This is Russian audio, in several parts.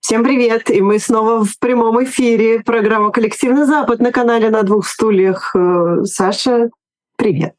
Всем привет! И мы снова в прямом эфире. Программа «Коллективный Запад» на канале «На двух стульях». Э, Саша, привет!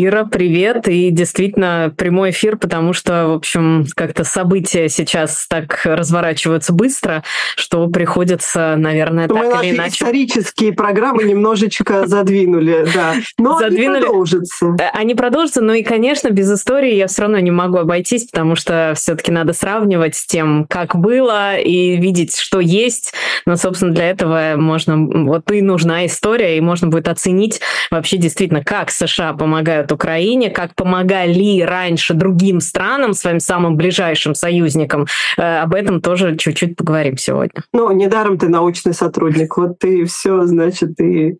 Ира, привет. И действительно прямой эфир, потому что, в общем, как-то события сейчас так разворачиваются быстро, что приходится, наверное, Мы так или иначе... исторические программы немножечко задвинули, да. Но задвинули. они продолжатся. Э, они продолжатся, но и, конечно, без истории я все равно не могу обойтись, потому что все-таки надо сравнивать с тем, как было, и видеть, что есть. Но, собственно, для этого можно... Вот и нужна история, и можно будет оценить вообще действительно, как США помогают помогают Украине, как помогали раньше другим странам, своим самым ближайшим союзникам. Э, об этом тоже чуть-чуть поговорим сегодня. Ну, недаром ты научный сотрудник. Вот ты все, значит, ты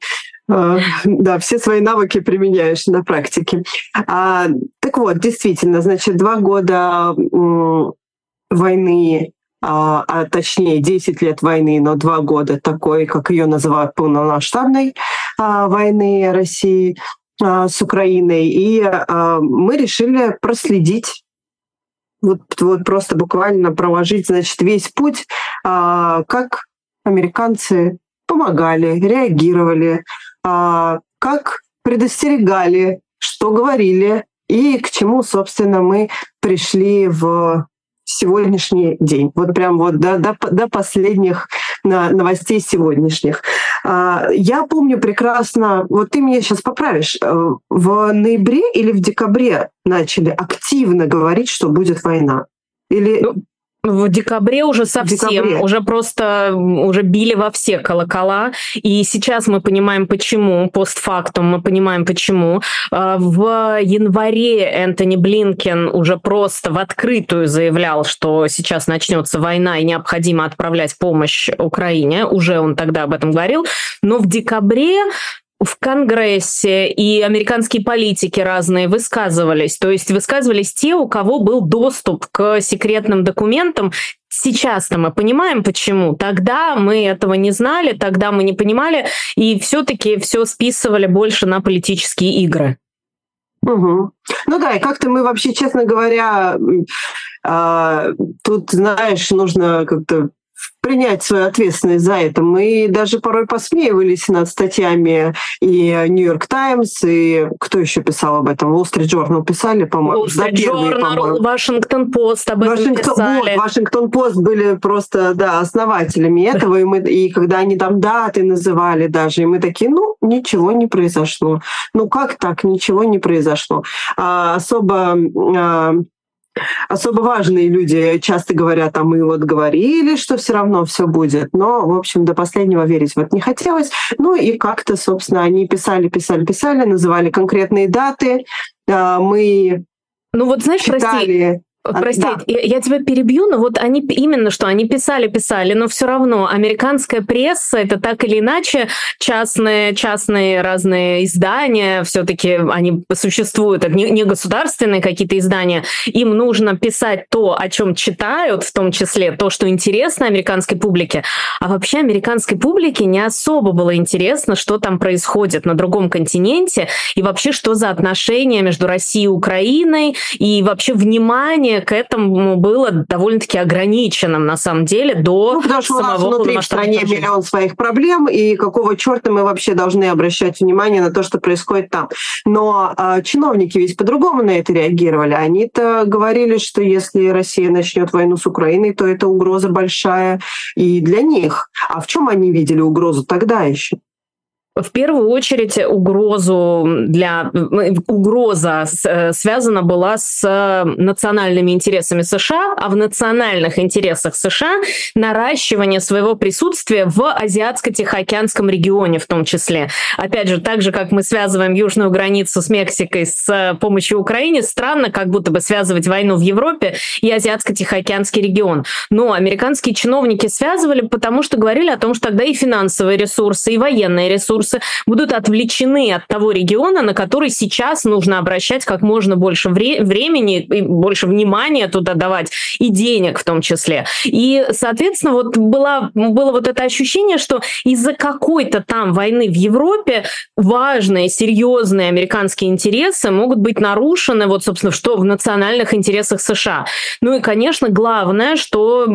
э, да, все свои навыки применяешь на практике. А, так вот, действительно, значит, два года войны а, а точнее 10 лет войны, но два года такой, как ее называют, полномасштабной а, войны России. А, с Украиной, и а, мы решили проследить вот, вот просто буквально проложить, значит, весь путь, а, как американцы помогали, реагировали, как предостерегали, что говорили и к чему, собственно, мы пришли в сегодняшний день. Вот прям вот до, до, до последних новостей сегодняшних. А, я помню прекрасно, вот ты меня сейчас поправишь, э, в ноябре или в декабре начали активно говорить, что будет война. Или ну, в декабре уже совсем, декабре. уже просто уже били во все колокола. И сейчас мы понимаем, почему, постфактум мы понимаем, почему. А, в январе Энтони Блинкен уже просто в открытую заявлял, что сейчас начнется война и необходимо отправлять помощь Украине. Уже он тогда об этом говорил. Но в декабре в Конгрессе и американские политики разные высказывались. То есть высказывались те, у кого был доступ к секретным документам. Сейчас-то мы понимаем, почему. Тогда мы этого не знали, тогда мы не понимали, и все-таки все списывали больше на политические игры. Угу. Ну да, и как-то мы вообще, честно говоря, э, тут, знаешь, нужно как-то принять свою ответственность за это. Мы даже порой посмеивались над статьями и Нью-Йорк Таймс, и кто еще писал об этом? Wall Street Journal писали, по-моему. Wall Street Journal, Вашингтон Пост об этом Вашингтон, писали. Вот, Вашингтон Пост были просто, да, основателями этого, и, мы, и когда они там даты называли даже, и мы такие, ну, ничего не произошло. Ну, как так? Ничего не произошло. А, особо а, особо важные люди часто говорят, а мы вот говорили, что все равно все будет. Но, в общем, до последнего верить вот не хотелось. Ну и как-то, собственно, они писали, писали, писали, называли конкретные даты. А, мы ну вот знаешь, читали... прости, Прости, да. я, я тебя перебью, но вот они именно что, они писали-писали, но все равно американская пресса это так или иначе частные, частные разные издания, все-таки они существуют, это не, не государственные какие-то издания, им нужно писать то, о чем читают, в том числе то, что интересно американской публике, а вообще американской публике не особо было интересно, что там происходит на другом континенте и вообще что за отношения между Россией и Украиной и вообще внимание к этому было довольно-таки ограниченным, на самом деле, до ну, потому что самого у нас внутри в стране миллион своих проблем, и какого черта мы вообще должны обращать внимание на то, что происходит там. Но э, чиновники ведь по-другому на это реагировали. Они-то говорили, что если Россия начнет войну с Украиной, то это угроза большая и для них. А в чем они видели угрозу тогда еще? В первую очередь угрозу для угроза э, связана была с национальными интересами США, а в национальных интересах США наращивание своего присутствия в Азиатско-Тихоокеанском регионе в том числе. Опять же, так же, как мы связываем южную границу с Мексикой с э, помощью Украины, странно как будто бы связывать войну в Европе и Азиатско-Тихоокеанский регион. Но американские чиновники связывали, потому что говорили о том, что тогда и финансовые ресурсы, и военные ресурсы ресурсы будут отвлечены от того региона, на который сейчас нужно обращать как можно больше вре- времени и больше внимания туда давать, и денег в том числе. И, соответственно, вот была, было вот это ощущение, что из-за какой-то там войны в Европе важные, серьезные американские интересы могут быть нарушены, вот, собственно, что в национальных интересах США. Ну и, конечно, главное, что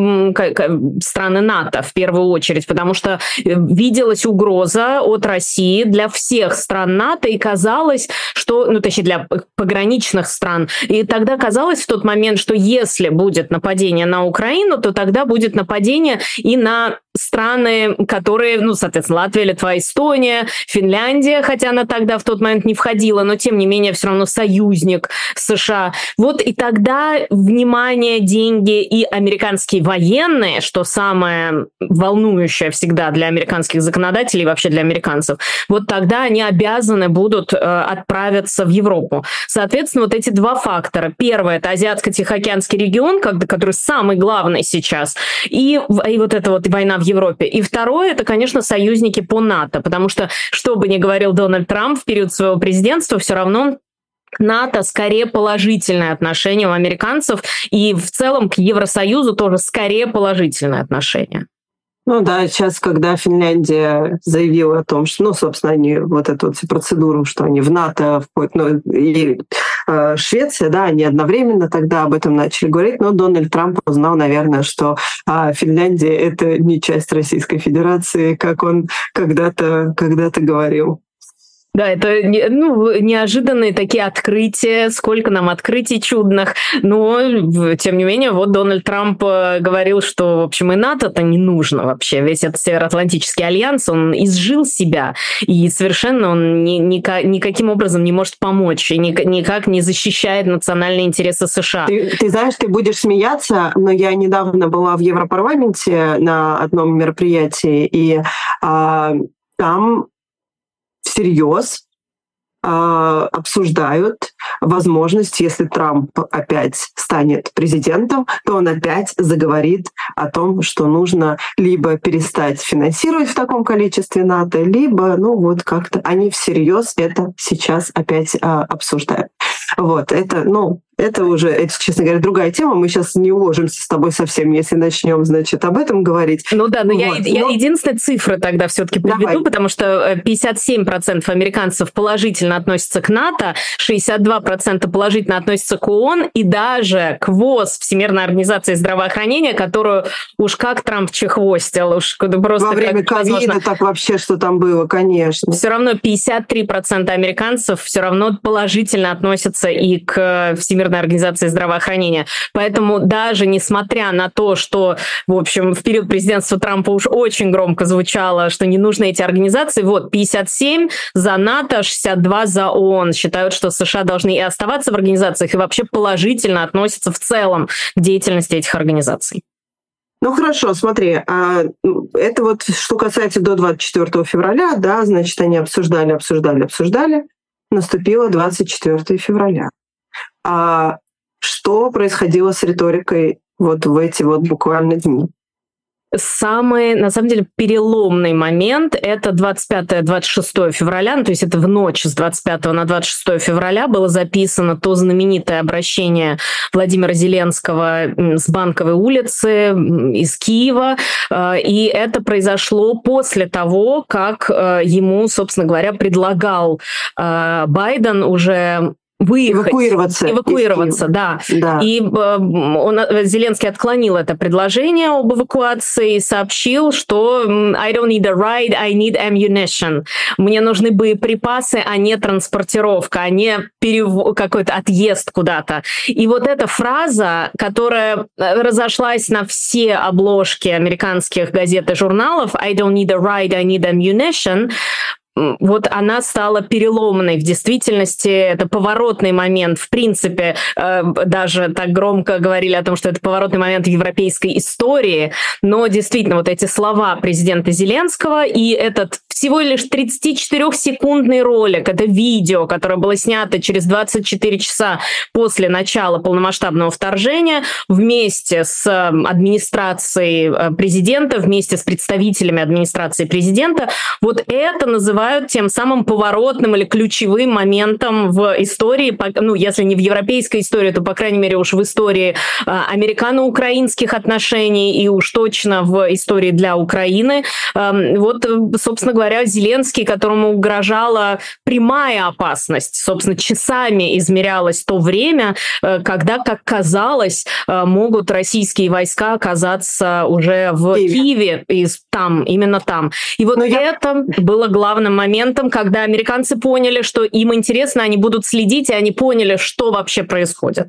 страны НАТО в первую очередь, потому что э, виделась угроза от России для всех стран НАТО, и казалось, что, ну, точнее, для пограничных стран. И тогда казалось в тот момент, что если будет нападение на Украину, то тогда будет нападение и на страны, которые, ну, соответственно, Латвия, Литва, Эстония, Финляндия, хотя она тогда в тот момент не входила, но тем не менее все равно союзник США. Вот и тогда внимание, деньги и американские военные, что самое волнующее всегда для американских законодателей вообще для американцев, вот тогда они обязаны будут э, отправиться в Европу. Соответственно, вот эти два фактора. Первое – это Азиатско-Тихоокеанский регион, который самый главный сейчас, и, и вот эта вот война в Европе. И второе, это, конечно, союзники по НАТО, потому что, что бы ни говорил Дональд Трамп в период своего президентства, все равно НАТО скорее положительное отношение у американцев, и в целом к Евросоюзу тоже скорее положительное отношение. Ну да, сейчас, когда Финляндия заявила о том, что, ну, собственно, они вот эту вот процедуру, что они в НАТО входят, ну, и Швеция, да, они одновременно тогда об этом начали говорить, но Дональд Трамп узнал, наверное, что э, Финляндия — это не часть Российской Федерации, как он когда-то когда говорил. Да, это ну, неожиданные такие открытия, сколько нам открытий чудных. Но, тем не менее, вот Дональд Трамп э, говорил, что, в общем, и НАТО-то не нужно вообще. Весь этот Североатлантический альянс, он изжил себя, и совершенно он ни, ни, никаким образом не может помочь, и никак не защищает национальные интересы США. Ты, ты знаешь, ты будешь смеяться, но я недавно была в Европарламенте на одном мероприятии, и а, там всерьез а, обсуждают возможность, если Трамп опять станет президентом, то он опять заговорит о том, что нужно либо перестать финансировать в таком количестве НАТО, либо, ну вот как-то они всерьез это сейчас опять а, обсуждают. Вот, это, ну, это уже, это, честно говоря, другая тема. Мы сейчас не уложимся с тобой совсем, если начнем, значит, об этом говорить. Ну да, но вот. я, я но... единственная цифра тогда все-таки приведу, Давай. потому что 57% э, американцев положительно относятся к НАТО, 62% положительно относятся к ООН и даже к ВОЗ, Всемирной организации здравоохранения, которую уж как Трамп чехвостил, уж просто... Во время ковида так вообще, что там было, конечно. Все равно 53% американцев все равно положительно относятся и к Всемирной Всемирной организации здравоохранения. Поэтому даже несмотря на то, что, в общем, в период президентства Трампа уж очень громко звучало, что не нужны эти организации, вот 57 за НАТО, 62 за ООН считают, что США должны и оставаться в организациях, и вообще положительно относятся в целом к деятельности этих организаций. Ну хорошо, смотри, а, это вот что касается до 24 февраля, да, значит, они обсуждали, обсуждали, обсуждали. Наступило 24 февраля. А что происходило с риторикой вот в эти вот буквально дни? Самый, на самом деле, переломный момент – это 25-26 февраля, ну, то есть это в ночь с 25 на 26 февраля было записано то знаменитое обращение Владимира Зеленского с Банковой улицы из Киева, э, и это произошло после того, как э, ему, собственно говоря, предлагал э, Байден уже выехать. Эвакуироваться. Эвакуироваться, да. да. И э, он, э, Зеленский отклонил это предложение об эвакуации и сообщил, что I don't need a ride, I need ammunition. Мне нужны боеприпасы, а не транспортировка, а не перев... какой-то отъезд куда-то. И вот эта фраза, которая э, разошлась на все обложки американских газет и журналов I don't need a ride, I need ammunition, вот она стала переломной. В действительности это поворотный момент. В принципе, э, даже так громко говорили о том, что это поворотный момент в европейской истории. Но действительно, вот эти слова президента Зеленского и этот всего лишь 34-секундный ролик, это видео, которое было снято через 24 часа после начала полномасштабного вторжения вместе с администрацией э, президента, вместе с представителями администрации президента, вот это называется называют тем самым поворотным или ключевым моментом в истории, ну, если не в европейской истории, то, по крайней мере, уж в истории а, американо-украинских отношений и уж точно в истории для Украины. Вот, собственно говоря, Зеленский, которому угрожала прямая опасность, собственно, часами измерялось то время, э, когда, как казалось, э, могут российские войска оказаться уже в Киеве, Киеве и там, именно там. И вот Но это я... было главным моментом, когда американцы поняли, что им интересно, они будут следить, и они поняли, что вообще происходит.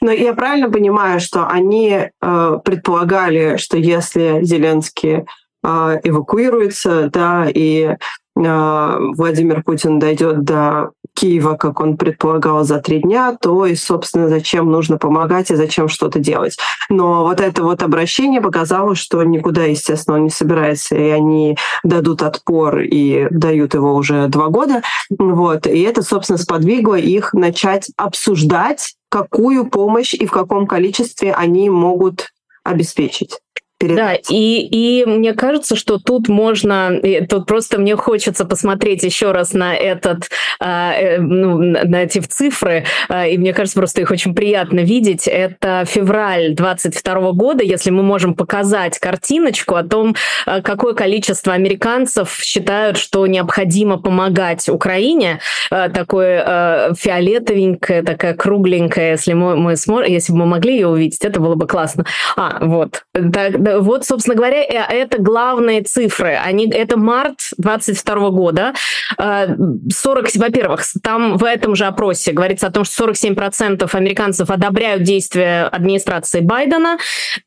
Но я правильно понимаю, что они э, предполагали, что если Зеленский э, эвакуируется, да, и э, Владимир Путин дойдет до Киева, как он предполагал, за три дня, то и, собственно, зачем нужно помогать и зачем что-то делать. Но вот это вот обращение показало, что никуда, естественно, он не собирается, и они дадут отпор и дают его уже два года. Вот. И это, собственно, сподвигло их начать обсуждать, какую помощь и в каком количестве они могут обеспечить перед... Да, и, и мне кажется, что тут можно, тут просто мне хочется посмотреть еще раз на этот, а, э, ну, на эти цифры, а, и мне кажется, просто их очень приятно видеть. Это февраль 22 года, если мы можем показать картиночку о том, а, какое количество американцев считают, что необходимо помогать Украине, такое фиолетовенькое, такая кругленькая, если мы, мы сможем, если бы мы могли ее увидеть, это было бы классно. А, вот. Так, вот, собственно говоря, э, это главные цифры. Они, это март 22 года. 40, э, во-первых, там в этом же опросе говорится о том, что 47% американцев одобряют действия администрации Байдена,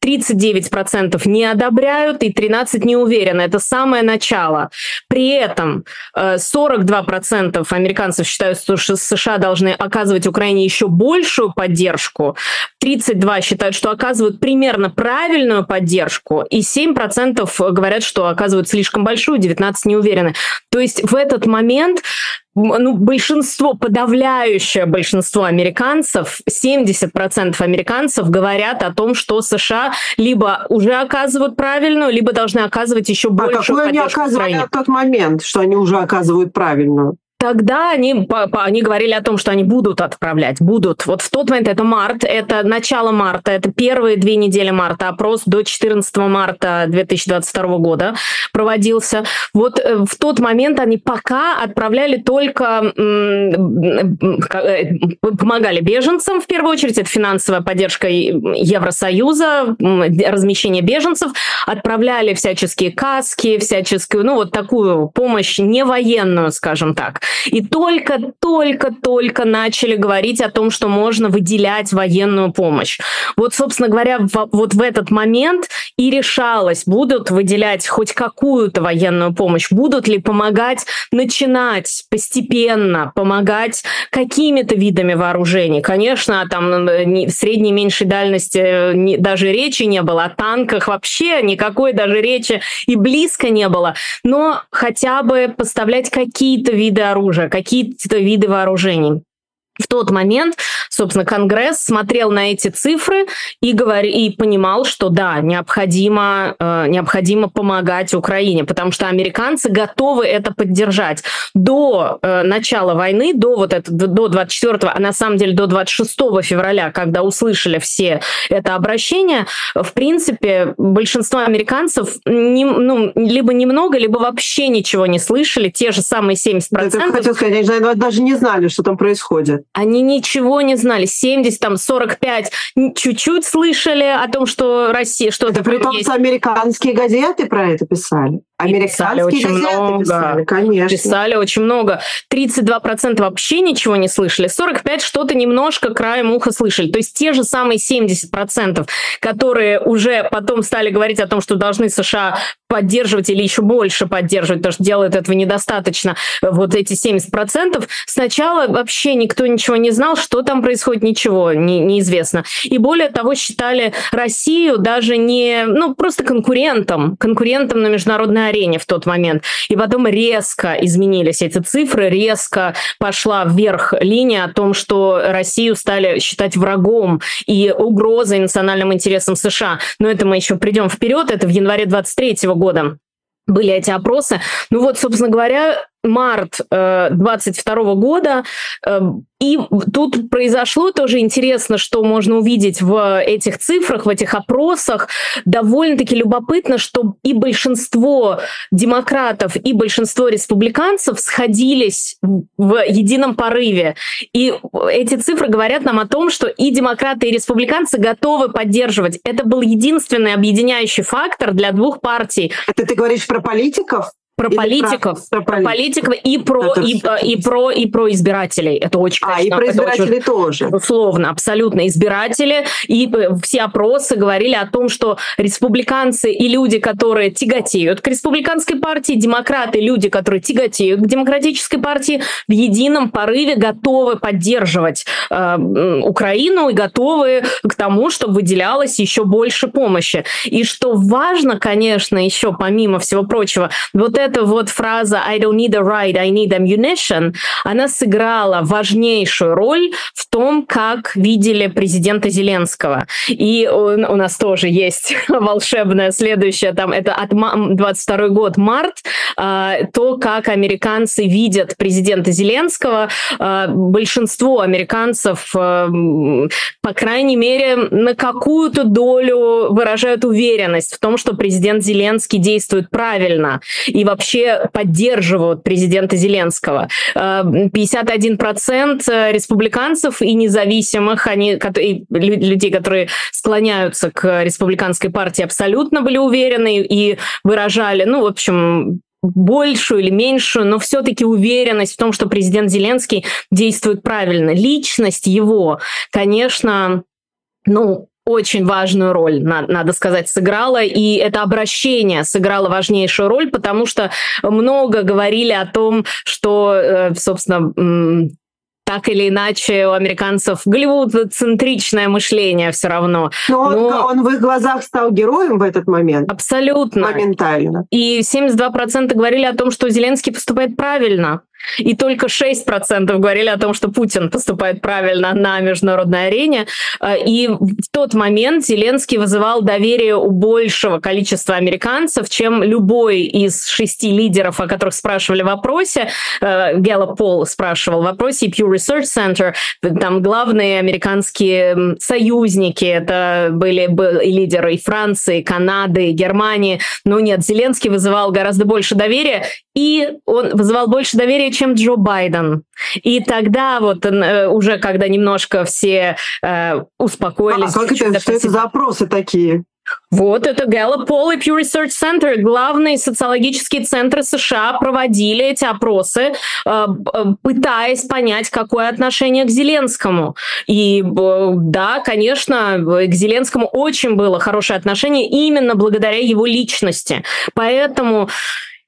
39% не одобряют и 13% не уверены. Это самое начало. При этом 42% э, американцев считают, что США должны оказывать Украине еще большую поддержку, 32% считают, что оказывают примерно правильную поддержку, поддержку, и 7% говорят, что оказывают слишком большую, 19% не уверены. То есть в этот момент ну, большинство, подавляющее большинство американцев, 70% американцев говорят о том, что США либо уже оказывают правильную, либо должны оказывать еще большую а какую они оказывали в тот момент, что они уже оказывают правильную? Тогда они, они говорили о том, что они будут отправлять, будут. Вот в тот момент это март, это начало марта, это первые две недели марта, опрос до 14 марта 2022 года проводился. Вот э, в тот момент они пока отправляли только, э, помогали беженцам в первую очередь, это финансовая поддержка Евросоюза, размещение беженцев, отправляли всяческие каски, всяческую, ну вот такую помощь не военную, скажем так. И только-только-только начали говорить о том, что можно выделять военную помощь. Вот, собственно говоря, в, вот в этот момент и решалось, будут выделять хоть какую-то военную помощь, будут ли помогать начинать постепенно, помогать какими-то видами вооружений. Конечно, там в средней меньшей дальности даже речи не было, о танках вообще никакой даже речи и близко не было, но хотя бы поставлять какие-то виды оружия оружия, какие-то виды вооружений. В тот момент собственно, Конгресс смотрел на эти цифры и, говор... и понимал, что да, необходимо, э, необходимо помогать Украине, потому что американцы готовы это поддержать. До э, начала войны, до вот это, до 24, а на самом деле до 26 февраля, когда услышали все это обращение, в принципе, большинство американцев не, ну, либо немного, либо вообще ничего не слышали, те же самые 70%. Это хотел сказать, они даже не знали, что там происходит. Они ничего не знали знали, 70, там, 45, чуть-чуть слышали о том, что Россия что-то Это при том, что американские газеты про это писали. Американские очень газеты много. писали, конечно. Писали очень много. 32% вообще ничего не слышали, 45% что-то немножко краем уха слышали. То есть те же самые 70%, которые уже потом стали говорить о том, что должны США поддерживать или еще больше поддерживать, потому что делают этого недостаточно, вот эти 70%, сначала вообще никто ничего не знал, что там происходит, ничего не, неизвестно. И более того, считали Россию даже не, ну, просто конкурентом, конкурентом на международной арене в тот момент. И потом резко изменились эти цифры, резко пошла вверх линия о том, что Россию стали считать врагом и угрозой национальным интересам США. Но это мы еще придем вперед, это в январе 23 года были эти опросы. Ну вот, собственно говоря, март 22 э, года. Э, и тут произошло тоже интересно, что можно увидеть в этих цифрах, в этих опросах. Довольно-таки любопытно, что и большинство демократов, и большинство республиканцев сходились в едином порыве. И эти цифры говорят нам о том, что и демократы, и республиканцы готовы поддерживать. Это был единственный объединяющий фактор для двух партий. Это ты говоришь про политиков? Про политиков, про, про политиков и про это... и, и про и про избирателей. Это очень. А и про избирателей очень, тоже. Условно, абсолютно избиратели и все опросы говорили о том, что республиканцы и люди, которые тяготеют к республиканской партии, демократы, люди, которые тяготеют к демократической партии, в едином порыве готовы поддерживать э, Украину и готовы к тому, чтобы выделялось еще больше помощи. И что важно, конечно, еще помимо всего прочего, вот это эта вот фраза «I don't need a ride, I need ammunition», она сыграла важнейшую роль в том, как видели президента Зеленского. И у нас тоже есть волшебное следующее, там это от 22 год, март, а, то, как американцы видят президента Зеленского. А, большинство американцев, а, по крайней мере, на какую-то долю выражают уверенность в том, что президент Зеленский действует правильно. И вообще вообще поддерживают президента Зеленского. 51% э, республиканцев и независимых, они, и людей, которые склоняются к республиканской партии, абсолютно были уверены и выражали, ну, в общем, большую или меньшую, но все-таки уверенность в том, что президент Зеленский действует правильно. Личность его, конечно, ну, очень важную роль, надо сказать, сыграла, и это обращение сыграло важнейшую роль, потому что много говорили о том, что, э, собственно, так или иначе у американцев голливуд-центричное мышление все равно. Но, Но он, в их глазах стал героем в этот момент. Абсолютно. Моментально. И 72% говорили о том, что Зеленский поступает правильно. И только 6% говорили о том, что Путин поступает правильно на международной арене. Э, и в тот момент Зеленский вызывал доверие у большего количества американцев, чем любой из шести лидеров, о которых спрашивали в вопросе. Гэллоп Пол спрашивал в вопросе, и Pew Research Center. Там главные американские союзники, это были, были лидеры и Франции, и Канады, и Германии. Но нет, Зеленский вызывал гораздо больше доверия, и он вызывал больше доверия чем Джо Байден. И тогда вот э, уже, когда немножко все э, успокоились... А как это, что это за опросы такие? Вот это Gallup Poll и Pew Research Center, главные социологические центры США проводили эти опросы, э, пытаясь понять, какое отношение к Зеленскому. И да, конечно, к Зеленскому очень было хорошее отношение именно благодаря его личности. Поэтому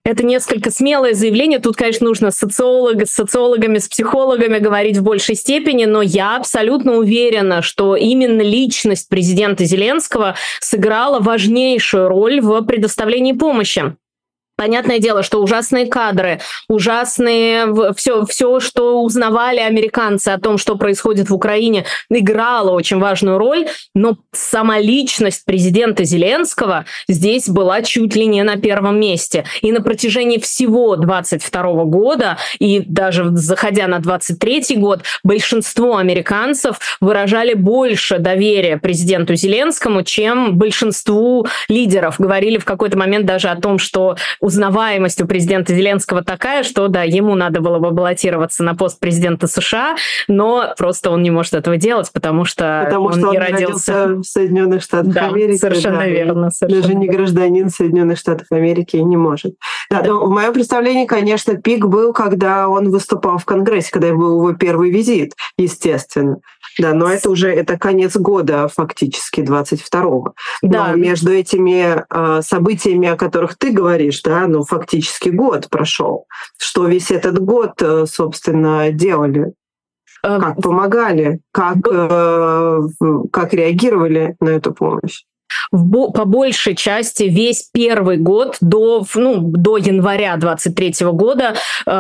это несколько смелое заявление. Тут, конечно, нужно социолог, с социологами, с психологами говорить в большей степени, но я абсолютно уверена, что именно личность президента Зеленского сыграла важнейшую роль в предоставлении помощи. Понятное дело, что ужасные кадры, ужасные все, все, что узнавали американцы о том, что происходит в Украине, играло очень важную роль, но сама личность президента Зеленского здесь была чуть ли не на первом месте. И на протяжении всего 22 года, и даже заходя на 23 год, большинство американцев выражали больше доверия президенту Зеленскому, чем большинству лидеров. Говорили в какой-то момент даже о том, что узнаваемость у президента Зеленского такая, что да, ему надо было бы баллотироваться на пост президента США, но просто он не может этого делать, потому что потому он что не он родился... в Соединенных Штатах да, Америки. Совершенно да, верно. Совершенно. Даже не гражданин Соединенных Штатов Америки не может. Да, да. в моем представлении, конечно, пик был, когда он выступал в Конгрессе, когда был его первый визит, естественно. Да, но это уже это конец года фактически 22-го. Да. Но между этими э, событиями, о которых ты говоришь, да, ну фактически год прошел. Что весь этот год, э, собственно, делали? Э, как помогали? Как, э, как реагировали на эту помощь? В, по большей части весь первый год до, ну, до января 23 года э,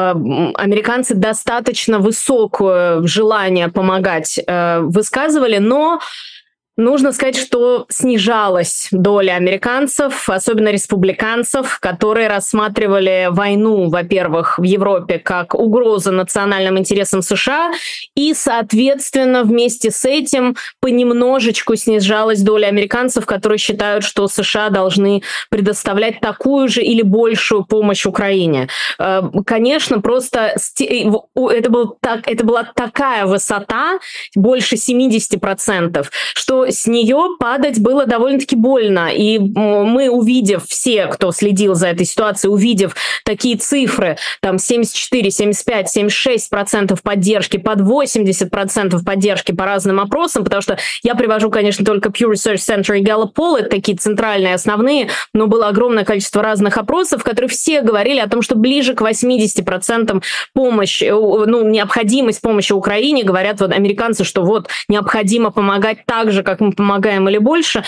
американцы достаточно высокое желание помогать э, высказывали, но Нужно сказать, что снижалась доля американцев, особенно республиканцев, которые рассматривали войну, во-первых, в Европе как угрозу национальным интересам США, и, соответственно, вместе с этим понемножечку снижалась доля американцов, которые считают, что США должны предоставлять такую же или большую помощь Украине. Э, конечно, просто это, был так, это была такая высота, больше 70%, что с нее падать было довольно-таки больно. И мы, увидев все, кто следил за этой ситуацией, увидев такие цифры, там 74, 75, 76 процентов поддержки, под 80 процентов поддержки по разным опросам, потому что я привожу, конечно, только Pew Research Center и Gallup Poll, это такие центральные, основные, но было огромное количество разных опросов, которые все говорили о том, что ближе к 80 процентам помощь, э, ну, необходимость помощи Украине, говорят вот американцы, что вот необходимо помогать так же, как мы помогаем или больше.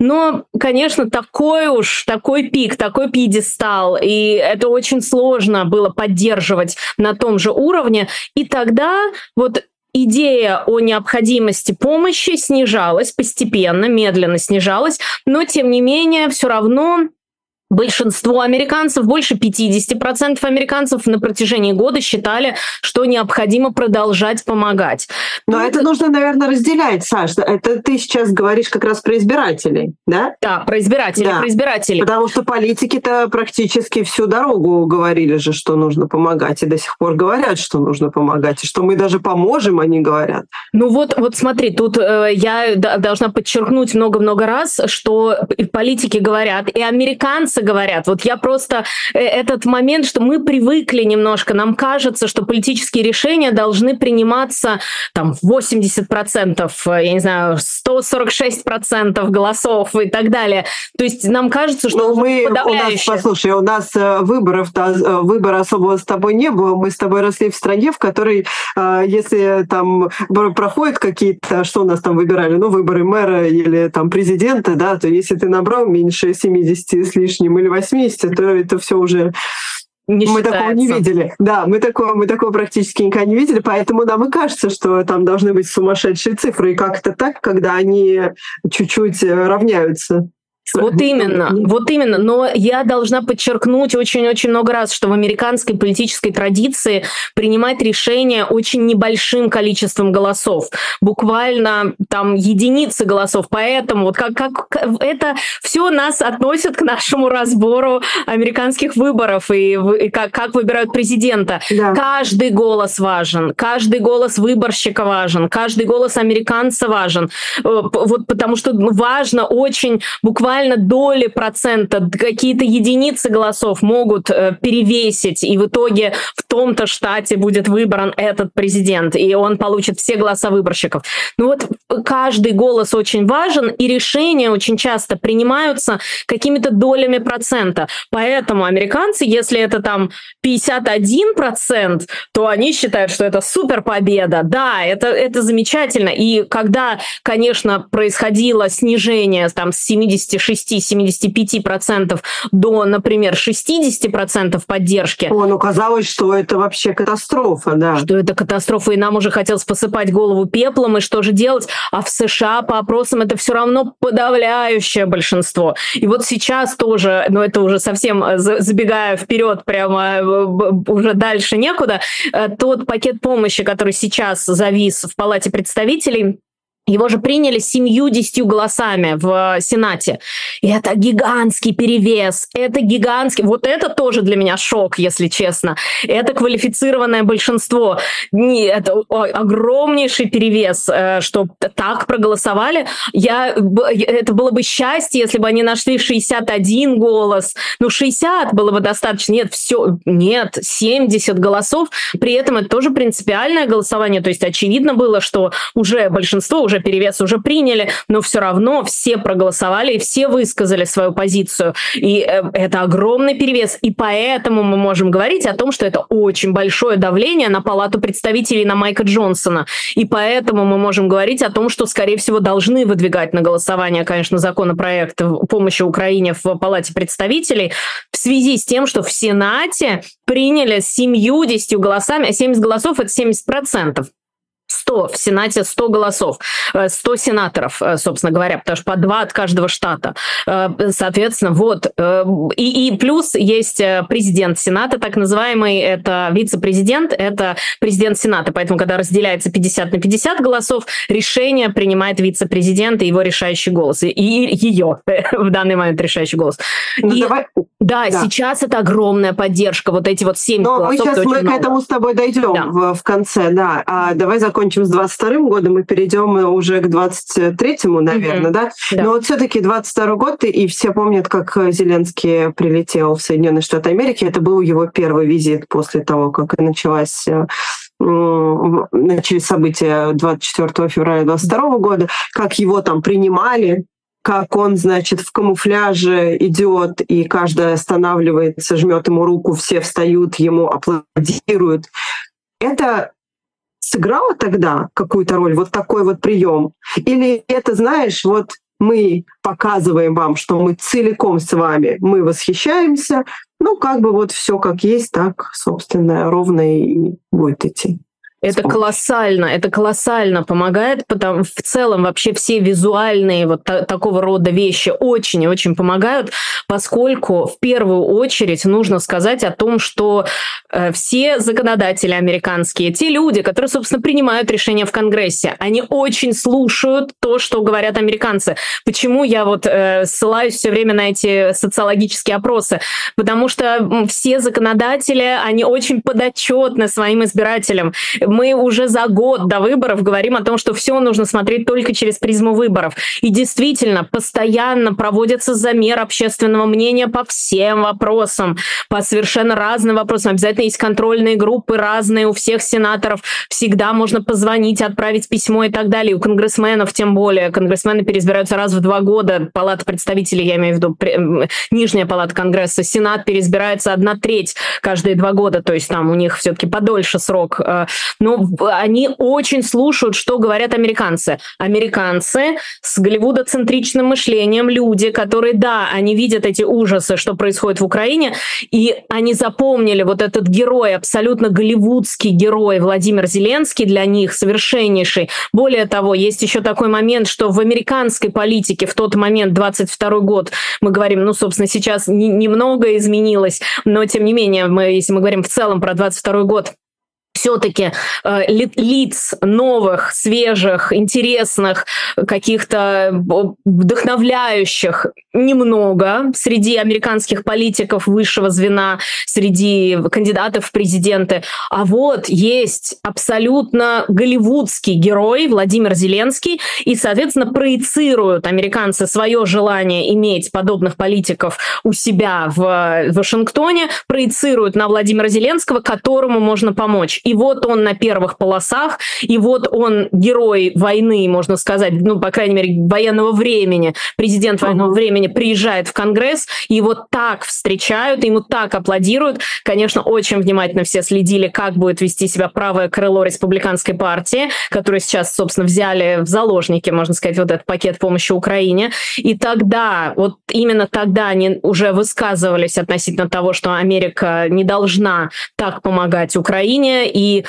Но, конечно, такой уж, такой пик, такой пьедестал, и это очень сложно было поддерживать на том же уровне. И тогда вот идея о необходимости помощи снижалась постепенно, медленно снижалась, но тем не менее все равно Большинство американцев, больше 50% американцев на протяжении года считали, что необходимо продолжать помогать. Но Тут... это нужно, наверное, разделять, Саша. Это ты сейчас говоришь как раз про избирателей, да? Да, про избирателей, да. про избирателей. Потому что политики-то практически всю дорогу говорили же, что нужно помогать, и до сих пор говорят, что нужно помогать, и что мы даже поможем, они говорят. Ну вот, вот смотри, тут э, я должна подчеркнуть много-много раз, что политики говорят, и американцы американцы говорят. Вот я просто э, этот момент, что мы привыкли немножко, нам кажется, что политические решения должны приниматься там 80%, э, я не знаю, 146% голосов и так далее. То есть нам кажется, что Но мы, у нас, послушай, у нас э, выборов, выбора особого с тобой не было. Мы с тобой росли в стране, в которой, если там проходят какие-то, что у нас там выбирали, ну, выборы мэра или там президента, да, то если ты набрал меньше 70 с лишним 70 или 80, то это все уже не мы считается. такого не видели. Да, мы такого, мы такого практически никогда не видели, поэтому нам и кажется, что там должны быть сумасшедшие цифры. И как это так, когда они чуть-чуть равняются. Вот именно, вот именно. Но я должна подчеркнуть очень-очень много раз, что в американской политической традиции принимать решения очень небольшим количеством голосов. Буквально там единицы голосов. Поэтому вот как, как это все нас относит к нашему разбору американских выборов и, и как, как выбирают президента. Да. Каждый голос важен, каждый голос выборщика важен, каждый голос американца важен. Э, вот потому что важно очень буквально буквально доли процента, какие-то единицы голосов могут э, перевесить, и в итоге в том-то штате будет выбран этот президент, и он получит все голоса выборщиков. Ну вот каждый голос очень важен, и решения очень часто принимаются какими-то долями процента. Поэтому американцы, если это там 51%, то они считают, что это супер победа. Да, это, это замечательно. И когда, конечно, происходило снижение там, с 76 76-75% до, например, 60% поддержки. О, ну казалось, что это вообще катастрофа, да. Что это катастрофа, и нам уже хотелось посыпать голову пеплом, и что же делать? А в США по опросам это все равно подавляющее большинство. И вот сейчас тоже, ну это уже совсем э, забегая вперед, прямо э, уже дальше некуда, э, тот пакет помощи, который сейчас завис в Палате представителей, его же приняли семью-десятью голосами в э, Сенате. И это гигантский перевес. Это гигантский... Вот это тоже для меня шок, если честно. Это квалифицированное большинство. Это огромнейший перевес, э, что так проголосовали. Я... Это было бы счастье, если бы они нашли 61 голос. Ну, 60 было бы достаточно. Нет, все... Нет, 70 голосов. При этом это тоже принципиальное голосование. То есть очевидно было, что уже большинство, уже перевес уже приняли, но все равно все проголосовали и все высказали свою позицию. И э, это огромный перевес. И поэтому мы можем говорить о том, что это очень большое давление на Палату представителей, на Майка Джонсона. И поэтому мы можем говорить о том, что, скорее всего, должны выдвигать на голосование, конечно, законопроект помощи Украине в Палате представителей в связи с тем, что в Сенате приняли с 70 голосами, а 70 голосов — это 70 процентов. 100, в Сенате 100 голосов, 100 э, сенаторов, э, собственно говоря, потому что по два от каждого штата. Э, соответственно, вот. И, и плюс есть президент Сената, так называемый, это вице-президент, это президент Сената. Поэтому, когда разделяется 50 на 50 голосов, решение принимает вице-президент и его решающий голос. И ее в данный момент решающий голос. Ну, и, давай... да, да, сейчас это огромная поддержка. Вот эти вот 7 Но голосов. мы сейчас мы к этому с тобой дойдем да. в, в конце, да. А, давай закончим закончим с 22 годом и перейдем уже к 23-му, наверное, mm-hmm. да? да? Но вот все-таки 22 год, и все помнят, как Зеленский прилетел в Соединенные Штаты Америки. Это был его первый визит после того, как началась э, начались события 24 февраля 22 года, как его там принимали, как он, значит, в камуфляже идет, и каждый останавливается, жмет ему руку, все встают, ему аплодируют. Это сыграло тогда какую-то роль, вот такой вот прием? Или это, знаешь, вот мы показываем вам, что мы целиком с вами, мы восхищаемся, ну, как бы вот все как есть, так, собственно, ровно и будет идти. Это колоссально, это колоссально помогает, потому в целом вообще все визуальные вот та- такого рода вещи очень и очень помогают, поскольку в первую очередь нужно сказать о том, что э, все законодатели американские, те люди, которые, собственно, принимают решения в Конгрессе, они очень слушают то, что говорят американцы. Почему я вот э, ссылаюсь все время на эти социологические опросы? Потому что все законодатели, они очень подотчетны своим избирателям мы уже за год до выборов говорим о том, что все нужно смотреть только через призму выборов. И действительно, постоянно проводится замер общественного мнения по всем вопросам, по совершенно разным вопросам. Обязательно есть контрольные группы разные у всех сенаторов. Всегда можно позвонить, отправить письмо и так далее. У конгрессменов тем более. Конгрессмены переизбираются раз в два года. Палата представителей, я имею в виду нижняя палата Конгресса. Сенат переизбирается одна треть каждые два года. То есть там у них все-таки подольше срок. Но они очень слушают, что говорят американцы. Американцы с голливудоцентричным мышлением, люди, которые, да, они видят эти ужасы, что происходит в Украине, и они запомнили вот этот герой, абсолютно голливудский герой Владимир Зеленский для них совершеннейший. Более того, есть еще такой момент, что в американской политике в тот момент, 22 год, мы говорим, ну, собственно, сейчас немного изменилось, но тем не менее, мы, если мы говорим в целом про 22 год, все-таки э, лиц новых, свежих, интересных, каких-то вдохновляющих немного среди американских политиков высшего звена, среди кандидатов в президенты. А вот есть абсолютно голливудский герой Владимир Зеленский, и, соответственно, проецируют американцы свое желание иметь подобных политиков у себя в Вашингтоне, проецируют на Владимира Зеленского, которому можно помочь. И вот он на первых полосах, и вот он герой войны, можно сказать, ну, по крайней мере, военного времени, президент военного времени приезжает в Конгресс, и его так встречают, ему так аплодируют. Конечно, очень внимательно все следили, как будет вести себя правое крыло республиканской партии, которое сейчас, собственно, взяли в заложники, можно сказать, вот этот пакет помощи Украине. И тогда, вот именно тогда они уже высказывались относительно того, что Америка не должна так помогать Украине, и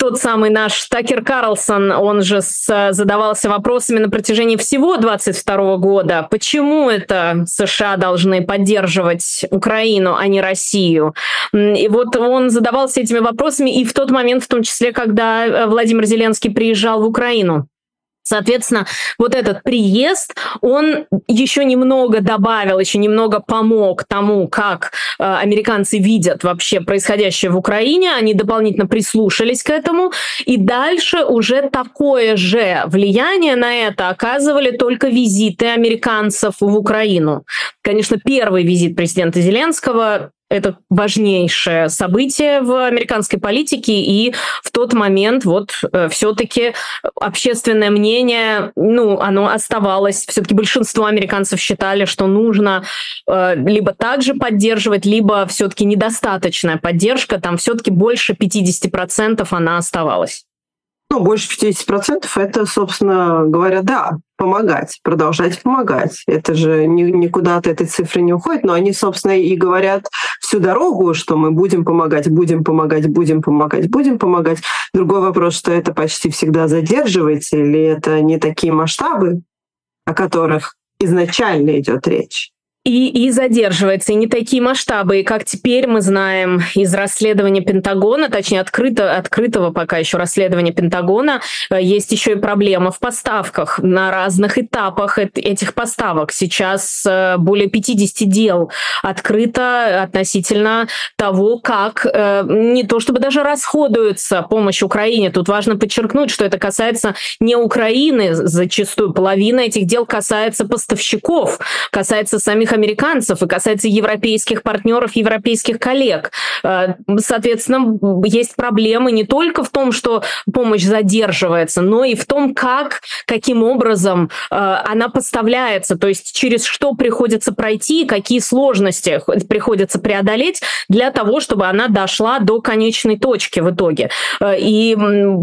тот самый наш Такер Карлсон, он же задавался вопросами на протяжении всего 22 года. Почему это США должны поддерживать Украину, а не Россию? И вот он задавался этими вопросами и в тот момент, в том числе, когда э, Владимир Зеленский приезжал в Украину. Соответственно, вот этот приезд, он еще немного добавил, еще немного помог тому, как э, американцы видят вообще происходящее в Украине. Они дополнительно прислушались к этому. И дальше уже такое же влияние на это оказывали только визиты американцев в Украину. Конечно, первый визит президента Зеленского это важнейшее событие в американской политике, и в тот момент вот э, все-таки общественное мнение, ну, оно оставалось, все-таки большинство американцев считали, что нужно э, либо также поддерживать, либо все-таки недостаточная поддержка, там все-таки больше 50% она оставалась. Ну, больше 50% это, собственно говоря, да, помогать, продолжать помогать. Это же никуда от этой цифры не уходит, но они, собственно, и говорят всю дорогу, что мы будем помогать, будем помогать, будем помогать, будем помогать. Другой вопрос, что это почти всегда задерживается, или это не такие масштабы, о которых изначально идет речь. И, и задерживается, и не такие масштабы. И как теперь мы знаем из расследования Пентагона, точнее открыто, открытого пока еще расследования Пентагона, э, есть еще и проблема в поставках на разных этапах этих поставок. Сейчас э, более 50 дел открыто относительно того, как э, не то чтобы даже расходуется помощь Украине. Тут важно подчеркнуть, что это касается не Украины зачастую. Половина этих дел касается поставщиков, касается самих самих американцев и касается европейских партнеров, европейских коллег. Э, соответственно, есть проблемы не только в том, что помощь задерживается, но и в том, как, каким образом э, она поставляется, то есть через что приходится пройти, какие сложности приходится преодолеть для того, чтобы она дошла до конечной точки в итоге. Э, и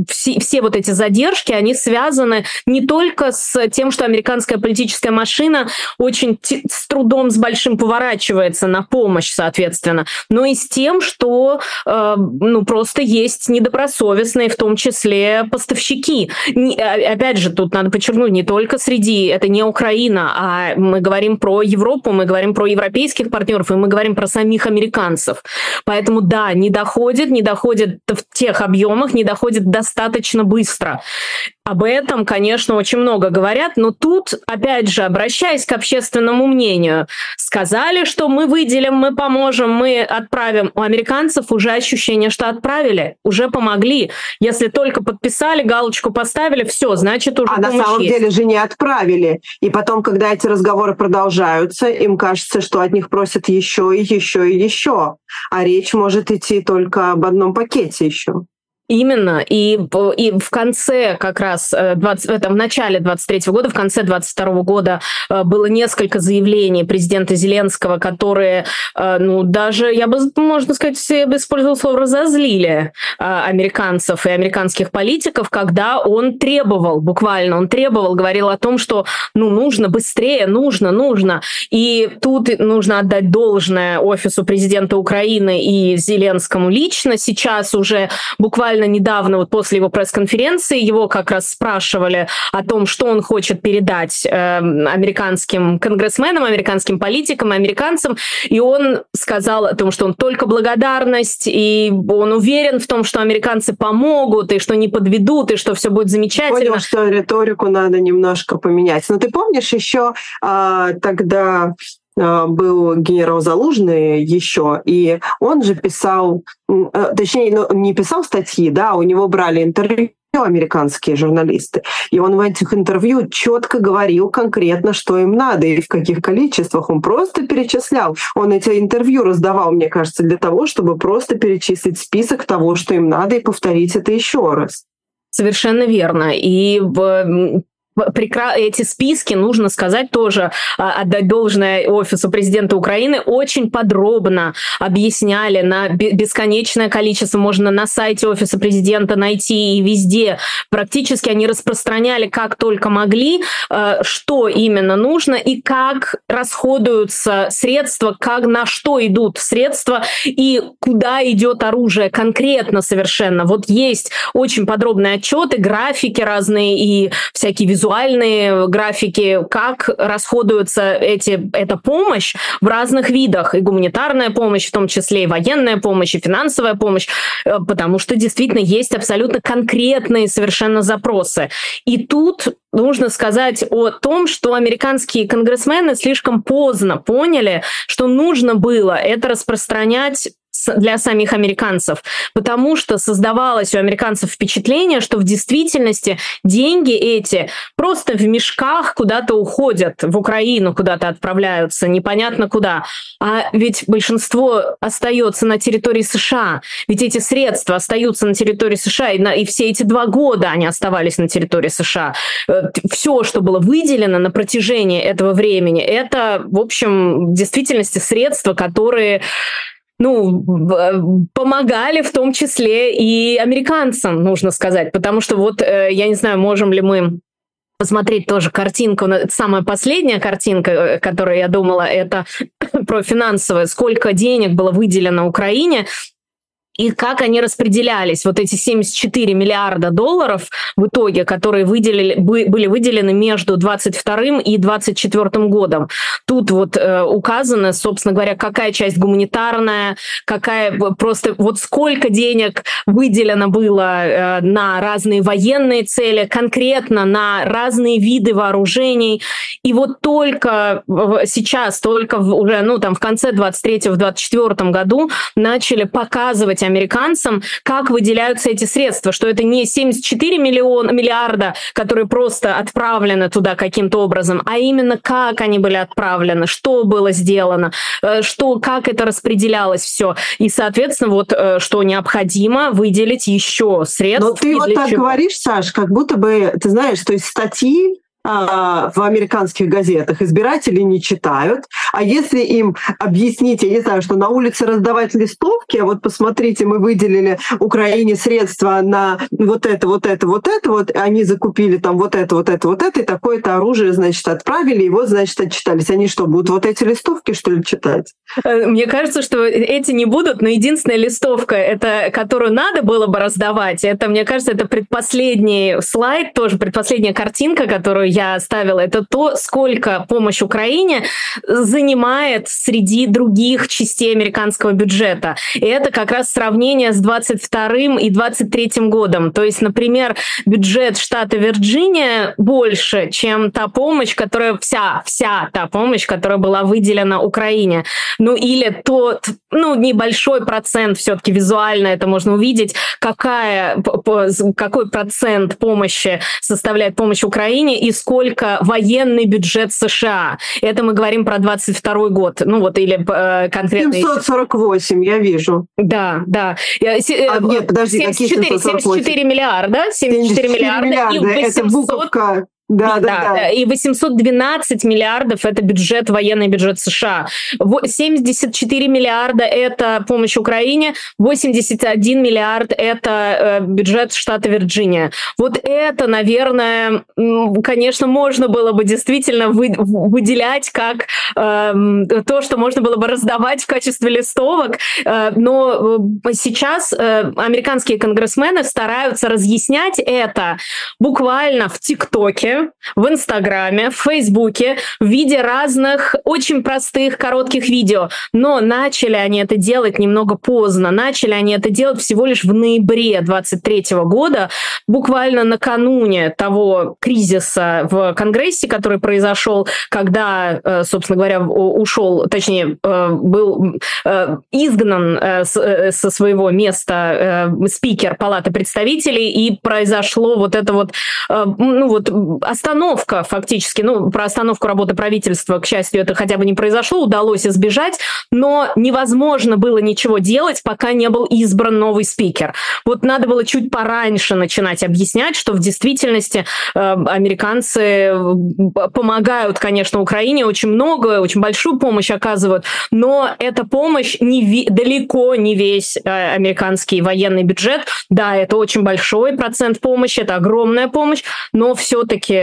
все, все вот эти задержки, они связаны не только с тем, что американская политическая машина очень с трудом трудом с большим поворачивается на помощь, соответственно, но и с тем, что э, ну просто есть недобросовестные, в том числе поставщики. Не, опять же, тут надо подчеркнуть, не только среди, это не Украина, а мы говорим про Европу, мы говорим про европейских партнеров, и мы говорим про самих американцев. Поэтому да, не доходит, не доходит в тех объемах, не доходит достаточно быстро. Об этом, конечно, очень много говорят, но тут, опять же, обращаясь к общественному мнению, сказали, что мы выделим, мы поможем, мы отправим. У американцев уже ощущение, что отправили, уже помогли. Если только подписали, галочку поставили, все, значит уже А на самом есть. деле же не отправили. И потом, когда эти разговоры продолжаются, им кажется, что от них просят еще и еще и еще. А речь может идти только об одном пакете еще. Именно. И, и в конце как раз, 20, э, в начале 23 года, в конце 22 года э, было несколько заявлений президента Зеленского, которые, э, ну, даже, я бы, можно сказать, я бы использовал слово «разозлили» американцев и американских политиков, когда он требовал, буквально он требовал, говорил о том, что, ну, нужно быстрее, нужно, нужно. И тут нужно отдать должное офису президента Украины и Зеленскому лично. Сейчас уже буквально буквально недавно, вот после его пресс-конференции, его как раз спрашивали о том, что он хочет передать э, американским конгрессменам, американским политикам, американцам, и он сказал о том, что он только благодарность, и он уверен в том, что американцы помогут, и что не подведут, и что все будет замечательно. Понял, что риторику надо немножко поменять. Но ты помнишь еще а, тогда был генерал Залужный еще, и он же писал, э, точнее, ну, не писал статьи, да, у него брали интервью американские журналисты. И он в этих интервью четко говорил конкретно, что им надо и в каких количествах. Он просто перечислял. Он эти интервью раздавал, мне кажется, для того, чтобы просто перечислить список того, что им надо, и повторить это еще раз. Совершенно верно. И эти списки, нужно сказать тоже, а, отдать должное офису президента Украины, очень подробно объясняли на бесконечное количество, можно на сайте офиса президента найти и везде. Практически они распространяли как только могли, а, что именно нужно и как расходуются средства, как на что идут средства и куда идет оружие конкретно совершенно. Вот есть очень подробные отчеты, графики разные и всякие визуальные визуальные графики, как расходуется эти, эта помощь в разных видах, и гуманитарная помощь, в том числе и военная помощь, и финансовая помощь, э, потому что действительно есть абсолютно конкретные совершенно запросы. И тут нужно сказать о том, что американские конгрессмены слишком поздно поняли, что нужно было это распространять для самих американцев, потому что создавалось у американцев впечатление, что в действительности деньги эти просто в мешках куда-то уходят, в Украину куда-то отправляются, непонятно куда. А ведь большинство остается на территории США, ведь эти средства остаются на территории США, и, на, и все эти два года они оставались на территории США. Э, все, что было выделено на протяжении этого времени, это, в общем, в действительности средства, которые ну, помогали в том числе и американцам, нужно сказать, потому что вот, я не знаю, можем ли мы посмотреть тоже картинку. Самая последняя картинка, э, которую я думала, это про финансовое. Сколько денег было выделено Украине и как они распределялись, вот эти 74 миллиарда долларов в итоге, которые выделили, были выделены между 22 и 24 годом. Тут вот э, указано, собственно говоря, какая часть гуманитарная, какая просто вот сколько денег выделено было э, на разные военные цели, конкретно на разные виды вооружений. И вот только сейчас, только уже ну, там, в конце 23-24 году начали показывать американцам, как выделяются эти средства, что это не 74 миллиона, миллиарда, которые просто отправлены туда каким-то образом, а именно как они были отправлены, что было сделано, э, что, как это распределялось все. И, соответственно, вот э, что необходимо выделить еще средств. Но ты вот так чего. говоришь, Саш, как будто бы, ты знаешь, то есть статьи в американских газетах избиратели не читают. А если им объяснить, я не знаю, что на улице раздавать листовки, а вот посмотрите, мы выделили Украине средства на вот это, вот это, вот это, вот они закупили там вот это, вот это, вот это, и такое-то оружие, значит, отправили, и вот, значит, отчитались. Они что, будут вот эти листовки, что ли, читать? Э, мне кажется, что эти не будут, но единственная листовка, это, которую надо было бы раздавать, это, мне кажется, это предпоследний слайд, тоже предпоследняя картинка, которую я ставила, это то, сколько помощь Украине занимает среди других частей американского бюджета. И это как раз сравнение с 22 и 23 годом. То есть, например, бюджет штата Вирджиния больше, чем та помощь, которая вся, вся та помощь, которая была выделена Украине. Ну или тот, ну, небольшой процент все-таки визуально это можно увидеть, какая, какой процент помощи составляет помощь Украине и сколько военный бюджет США. Это мы говорим про 22 год, ну вот или э, конкретно... 748, я вижу. Да, да. Э, а, нет, подожди, 74, какие 74 миллиарда, 74, 74 миллиарда, миллиарда и 800... это буковка да, да, да, да. И 812 миллиардов – это бюджет, военный бюджет США. 74 миллиарда – это помощь Украине, 81 миллиард – это э, бюджет штата Вирджиния. Вот это, наверное, конечно, можно было бы действительно вы, выделять как э, то, что можно было бы раздавать в качестве листовок, э, но э, сейчас э, американские конгрессмены стараются разъяснять это буквально в ТикТоке, в Инстаграме, в Фейсбуке в виде разных очень простых коротких видео. Но начали они это делать немного поздно. Начали они это делать всего лишь в ноябре 23 года, буквально накануне того кризиса в Конгрессе, который произошел, когда, э, собственно говоря, ушел, точнее, э, был э, изгнан со своего места спикер Палаты представителей, и произошло вот это вот, ну вот остановка фактически, ну, про остановку работы правительства, к счастью, это хотя бы не произошло, удалось избежать, но невозможно было ничего делать, пока не был избран новый спикер. Вот надо было чуть пораньше начинать объяснять, что в действительности э, американцы э, помогают, конечно, Украине очень много, очень большую помощь оказывают, но эта помощь не, далеко не весь э, американский военный бюджет. Да, это очень большой процент помощи, это огромная помощь, но все-таки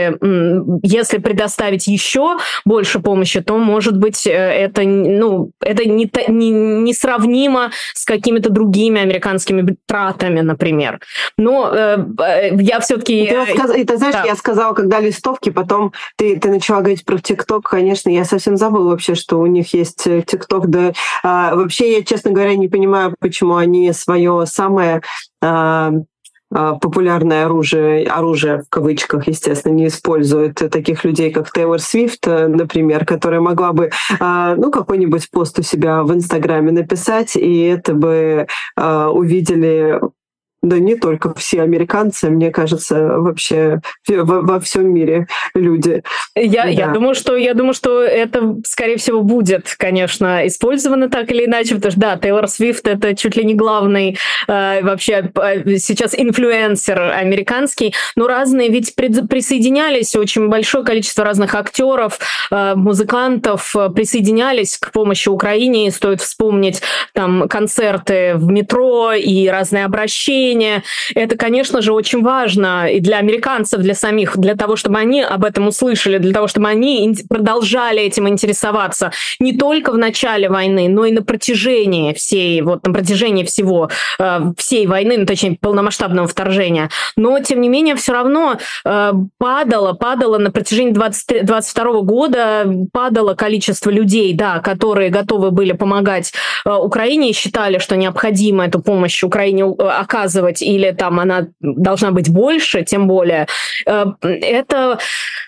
если предоставить еще больше помощи, то, может быть, э, это, ну, это не, не, не сравнимо с какими-то другими американскими тратами, например. Но э, э я все-таки... Ты, сказ... ты знаешь, да. я сказала, когда листовки, потом ты, ты начала говорить про ТикТок, конечно, я совсем забыла вообще, что у них есть э, ТикТок. Да, а, вообще, я, честно говоря, не понимаю, почему они свое самое а, популярное оружие, оружие в кавычках, естественно, не использует таких людей, как Тейлор Свифт, э, например, которая могла бы а, ну, какой-нибудь пост у себя в Инстаграме написать, и это бы а, увидели да не только все американцы, мне кажется, вообще во, во всем мире люди. Я, да. я, думаю, что, я думаю, что это, скорее всего, будет, конечно, использовано так или иначе, потому что, да, Тейлор Свифт — это чуть ли не главный э, вообще э, сейчас инфлюенсер американский, но разные ведь присоединялись, очень большое количество разных актеров, э, музыкантов э, присоединялись к помощи Украине, стоит вспомнить там концерты в метро и разные обращения. Это, конечно же, очень важно и для американцев, для самих, для того, чтобы они об этом услышали, для того, чтобы они продолжали этим интересоваться не только в начале войны, но и на протяжении всей, вот на протяжении всего, э, всей войны, ну, точнее, полномасштабного вторжения. Но, тем не менее, все равно э, падало, падало на протяжении 2022 года, падало количество людей, да, которые готовы были помогать э, Украине и считали, что необходимо эту помощь Украине э, оказывать, или там она должна быть больше, тем более. Э, это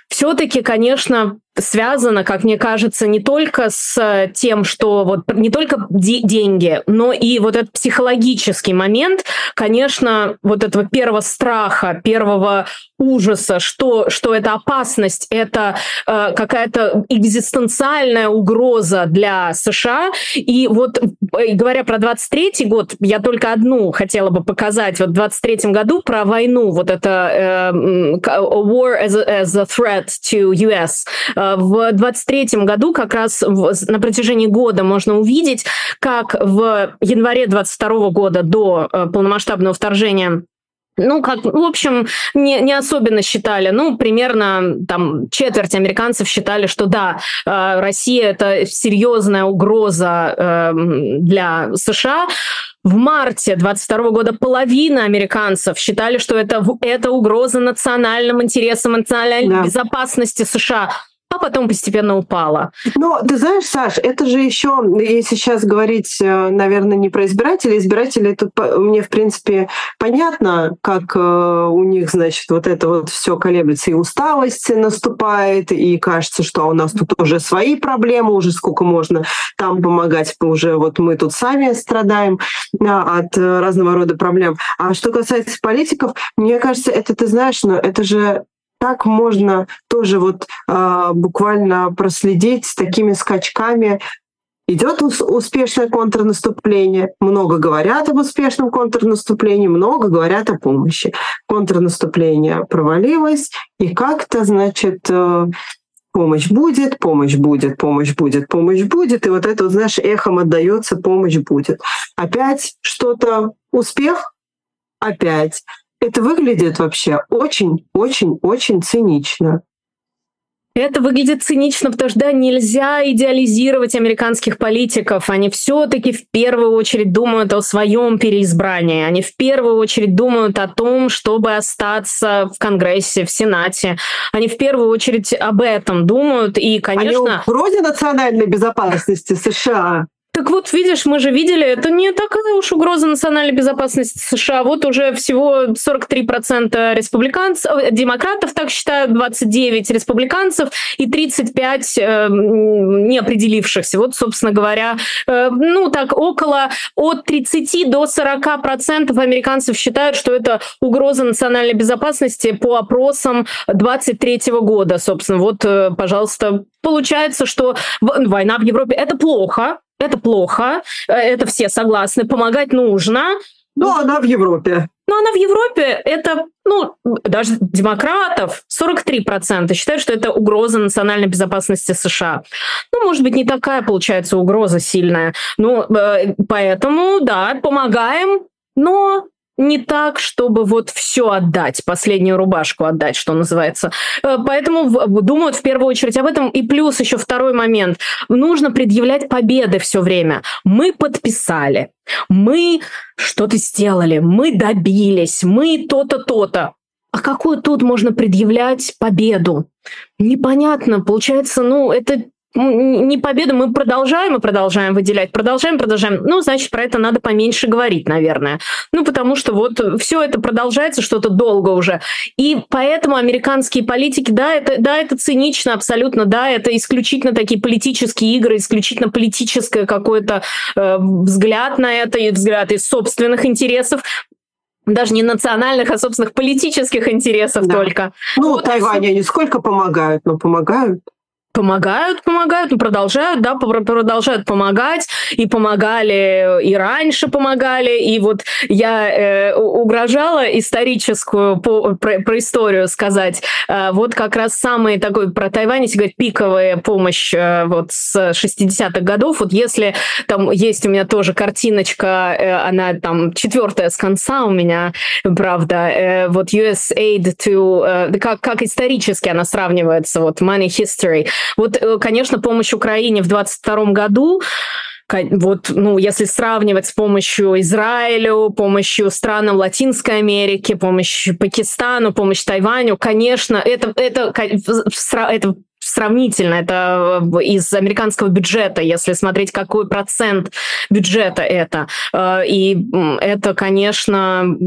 все-таки, конечно, связано, как мне кажется, не только с тем, что вот не только де- деньги, но и вот этот психологический момент, конечно, вот этого первого страха, первого ужаса, что, что это опасность, это э, какая-то экзистенциальная угроза для США. И вот э, говоря про 23-й год, я только одну хотела бы показать. Вот в 23-м году про войну, вот это э, war as a, as a threat to US. Э, в 23-м году как раз в, на протяжении года можно увидеть, как в январе 22 года до э, полномасштабного вторжения ну, как, в общем, не, не особенно считали. Ну, примерно там четверть американцев считали, что да, э, Россия это серьезная угроза э, для США. В марте 22 года половина американцев считали, что это, это угроза национальным интересам, национальной да. безопасности США а потом постепенно упала. Но ты знаешь, Саш, это же еще, если сейчас говорить, э, наверное, не про избирателей, избиратели тут мне, в принципе, понятно, как э, у них, значит, вот это вот все колеблется, и усталость наступает, и кажется, что у нас тут уже свои проблемы, уже сколько можно там помогать, уже вот мы тут сами страдаем от разного рода проблем. А что касается политиков, мне кажется, это, ты знаешь, но это же так можно тоже вот э, буквально проследить с такими скачками. Идет успешное контрнаступление, много говорят об успешном контрнаступлении, много говорят о помощи. Контрнаступление провалилось, и как-то, значит, э, помощь будет, помощь будет, помощь будет, помощь будет, и вот это, вот, знаешь, эхом отдается, помощь будет. Опять что-то, успех, опять это выглядит вообще очень-очень-очень цинично. Это выглядит цинично, потому что да, нельзя идеализировать американских политиков. Они все-таки в первую очередь думают о своем переизбрании. Они в первую очередь думают о том, чтобы остаться в Конгрессе, в Сенате. Они в первую очередь об этом думают. И, конечно... Они вроде национальной безопасности США. Так вот, видишь, мы же видели, это не такая уж угроза национальной безопасности США. Вот уже всего 43% республиканцев, э, демократов так считают, 29 республиканцев и 35 э, неопределившихся. Вот, собственно говоря, э, ну так, около от 30 до 40% американцев считают, что это угроза национальной безопасности по опросам 23 года, собственно. Вот, э, пожалуйста, получается, что война в Европе это плохо, это плохо, э, это все согласны, помогать нужно. Но она в Европе. Но она в Европе, это, ну, даже демократов, 43% считают, что это угроза национальной безопасности США. Ну, может быть, не такая получается угроза сильная. Ну, э, поэтому, да, помогаем, но не так, чтобы вот все отдать, последнюю рубашку отдать, что называется. Э, поэтому думают в первую очередь об этом. И плюс еще второй момент. Нужно предъявлять победы все время. Мы подписали, мы что-то сделали, мы добились, мы то-то, то-то. А какую тут можно предъявлять победу? Непонятно. Получается, ну, это не победу, мы продолжаем и продолжаем выделять, продолжаем, продолжаем. Ну, значит, про это надо поменьше говорить, наверное. Ну, потому что вот все это продолжается что-то долго уже. И поэтому американские политики, да, это, да, это цинично абсолютно, да, это исключительно такие политические игры, исключительно политическое какой-то э, взгляд на это, и взгляд из собственных интересов. даже не национальных, а собственных политических интересов да. только. Ну, вот они сколько помогают, но помогают помогают, помогают, ну, продолжают, да, продолжают помогать, и помогали, и раньше помогали, и вот я э, угрожала историческую по, про, про историю сказать, э, вот как раз самый такой про Тайвань, если говорить, пиковая помощь э, вот с 60-х годов, вот если там есть у меня тоже картиночка, э, она там четвертая с конца у меня, правда, э, вот USAID to, э, как, как исторически она сравнивается, вот money history, вот, э, конечно, помощь Украине в 2022 году вот, ну, если сравнивать с помощью Израилю, помощью странам Латинской Америки, помощью Пакистану, помощь Тайваню, конечно, это, это, это сравнительно, это э, из американского бюджета, если смотреть, какой процент бюджета это. Э, и это, конечно,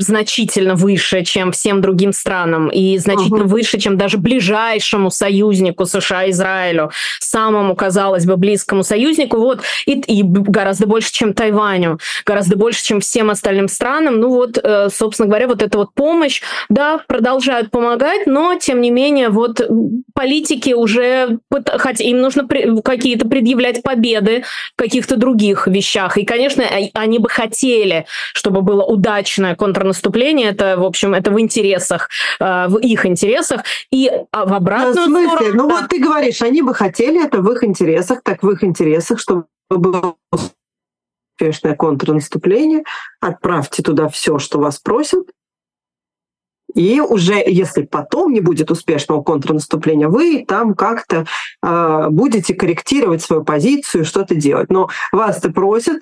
значительно выше, чем всем другим странам, и значительно uh-huh. выше, чем даже ближайшему союзнику США Израилю, самому, казалось бы, близкому союзнику, вот, и, и гораздо больше, чем Тайваню, гораздо больше, чем всем остальным странам. Ну вот, э, собственно говоря, вот эта вот помощь, да, продолжают помогать, но, тем не менее, вот политики уже, хотя им нужно какие-то предъявлять победы в каких-то других вещах, и, конечно, они бы хотели, чтобы было удачное контрнаступление. Наступление, это, в общем, это в интересах, э, в их интересах, и а, в обратную в смысле? сторону... Ну да. вот ты говоришь, они бы хотели это в их интересах, так в их интересах, чтобы было успешное контрнаступление, отправьте туда все, что вас просят, и уже, если потом не будет успешного контрнаступления, вы там как-то э, будете корректировать свою позицию, что-то делать. Но вас-то просят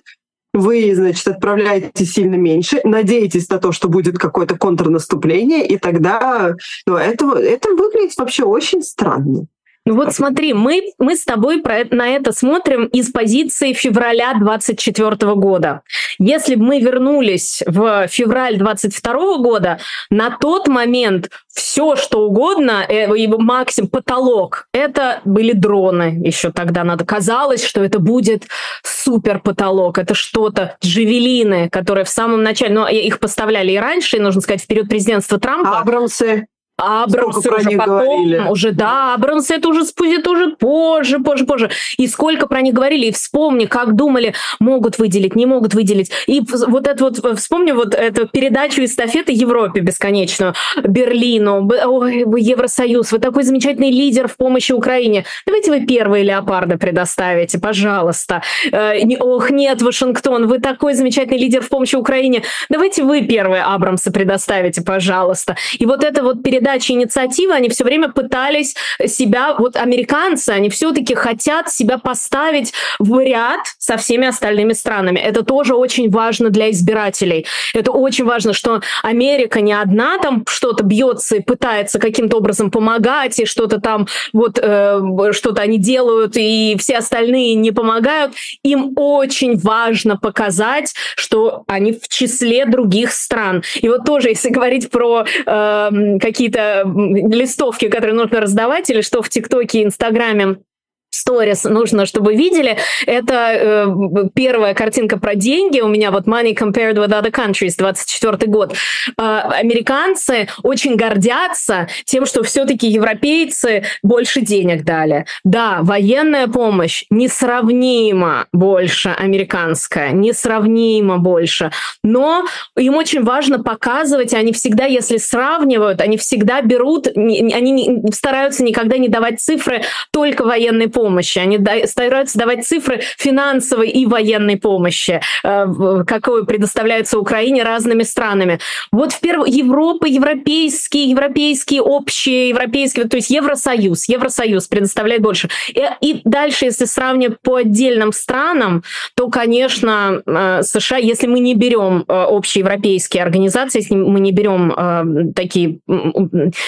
вы, значит, отправляете сильно меньше, надеетесь на то, что будет какое-то контрнаступление, и тогда ну, это, это выглядит вообще очень странно. Ну вот смотри, мы, мы с тобой про, на это смотрим из позиции февраля 24 года. Если бы мы вернулись в февраль 22 года, на тот момент все, что угодно, э, его максимум, потолок, это были дроны еще тогда. Надо казалось, что это будет супер потолок, это что-то, джавелины, которые в самом начале, ну, их поставляли и раньше, и, нужно сказать, в период президентства Трампа. Абрамсы. Абрамс уже потом, говорили. уже да, Абрамс это уже спустит уже позже, позже, позже. И сколько про них говорили, и вспомни, как думали, могут выделить, не могут выделить. И вот это вот, вспомни вот эту передачу эстафеты Европе бесконечную, Берлину, ой, вы Евросоюз, вы такой замечательный лидер в помощи Украине. Давайте вы первые леопарды предоставите, пожалуйста. Э, ох, нет, Вашингтон, вы такой замечательный лидер в помощи Украине. Давайте вы первые Абрамсы предоставите, пожалуйста. И вот это вот передача передачи инициативы, они все время пытались себя, вот американцы, они все-таки хотят себя поставить в ряд со всеми остальными странами. Это тоже очень важно для избирателей. Это очень важно, что Америка не одна там что-то бьется и пытается каким-то образом помогать, и что-то там вот э, что-то они делают, и все остальные не помогают. Им очень важно показать, что они в числе других стран. И вот тоже, если говорить про э, какие-то какие-то листовки, которые нужно раздавать, или что в ТикТоке, Инстаграме сторис нужно, чтобы видели. Это э, первая картинка про деньги. У меня вот Money Compared with Other Countries, 24 год. Э, американцы очень гордятся тем, что все-таки европейцы больше денег дали. Да, военная помощь несравнимо больше американская, несравнимо больше. Но им очень важно показывать, они всегда, если сравнивают, они всегда берут, они стараются никогда не давать цифры только военной помощи помощи. Они стараются давать цифры финансовой и военной помощи, э, какую предоставляется Украине разными странами. Вот в первую Европа, европейские, европейские общие, европейские, то есть Евросоюз, Евросоюз предоставляет больше. И, и дальше, если сравнивать по отдельным странам, то, конечно, э, США, если мы не берем э, общие европейские организации, если мы не берем такие,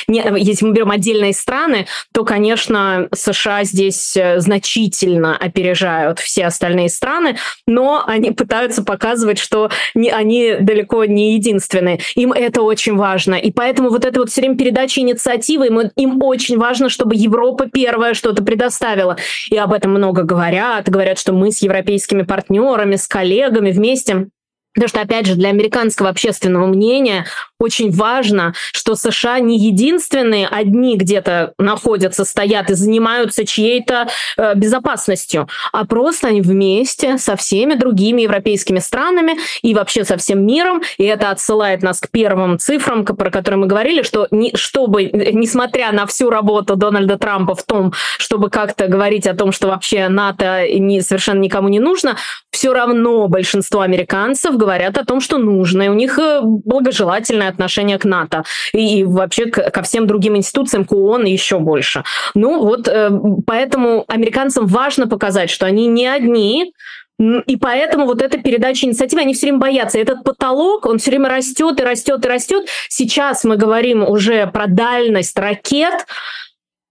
если мы берем отдельные страны, то, конечно, США здесь значительно опережают все остальные страны, но они пытаются показывать, что не, они далеко не единственные. Им это очень важно. И поэтому вот это вот все время передача инициативы, им, им очень важно, чтобы Европа первая что-то предоставила. И об этом много говорят. Говорят, что мы с европейскими партнерами, с коллегами вместе Потому что, опять же, для американского общественного мнения очень важно, что США не единственные одни где-то находятся, стоят и занимаются чьей-то э, безопасностью, а просто они вместе со всеми другими европейскими странами и вообще со всем миром. И это отсылает нас к первым цифрам, про которые мы говорили, что не, чтобы, несмотря на всю работу Дональда Трампа в том, чтобы как-то говорить о том, что вообще НАТО не, совершенно никому не нужно, все равно большинство американцев говорят о том, что нужно, и у них э, благожелательное отношение к НАТО и, вообще ко всем другим институциям, к ООН и еще больше. Ну вот э, поэтому американцам важно показать, что они не одни, и поэтому вот эта передача инициативы, они все время боятся. Этот потолок, он все время растет и растет и растет. Сейчас мы говорим уже про дальность ракет,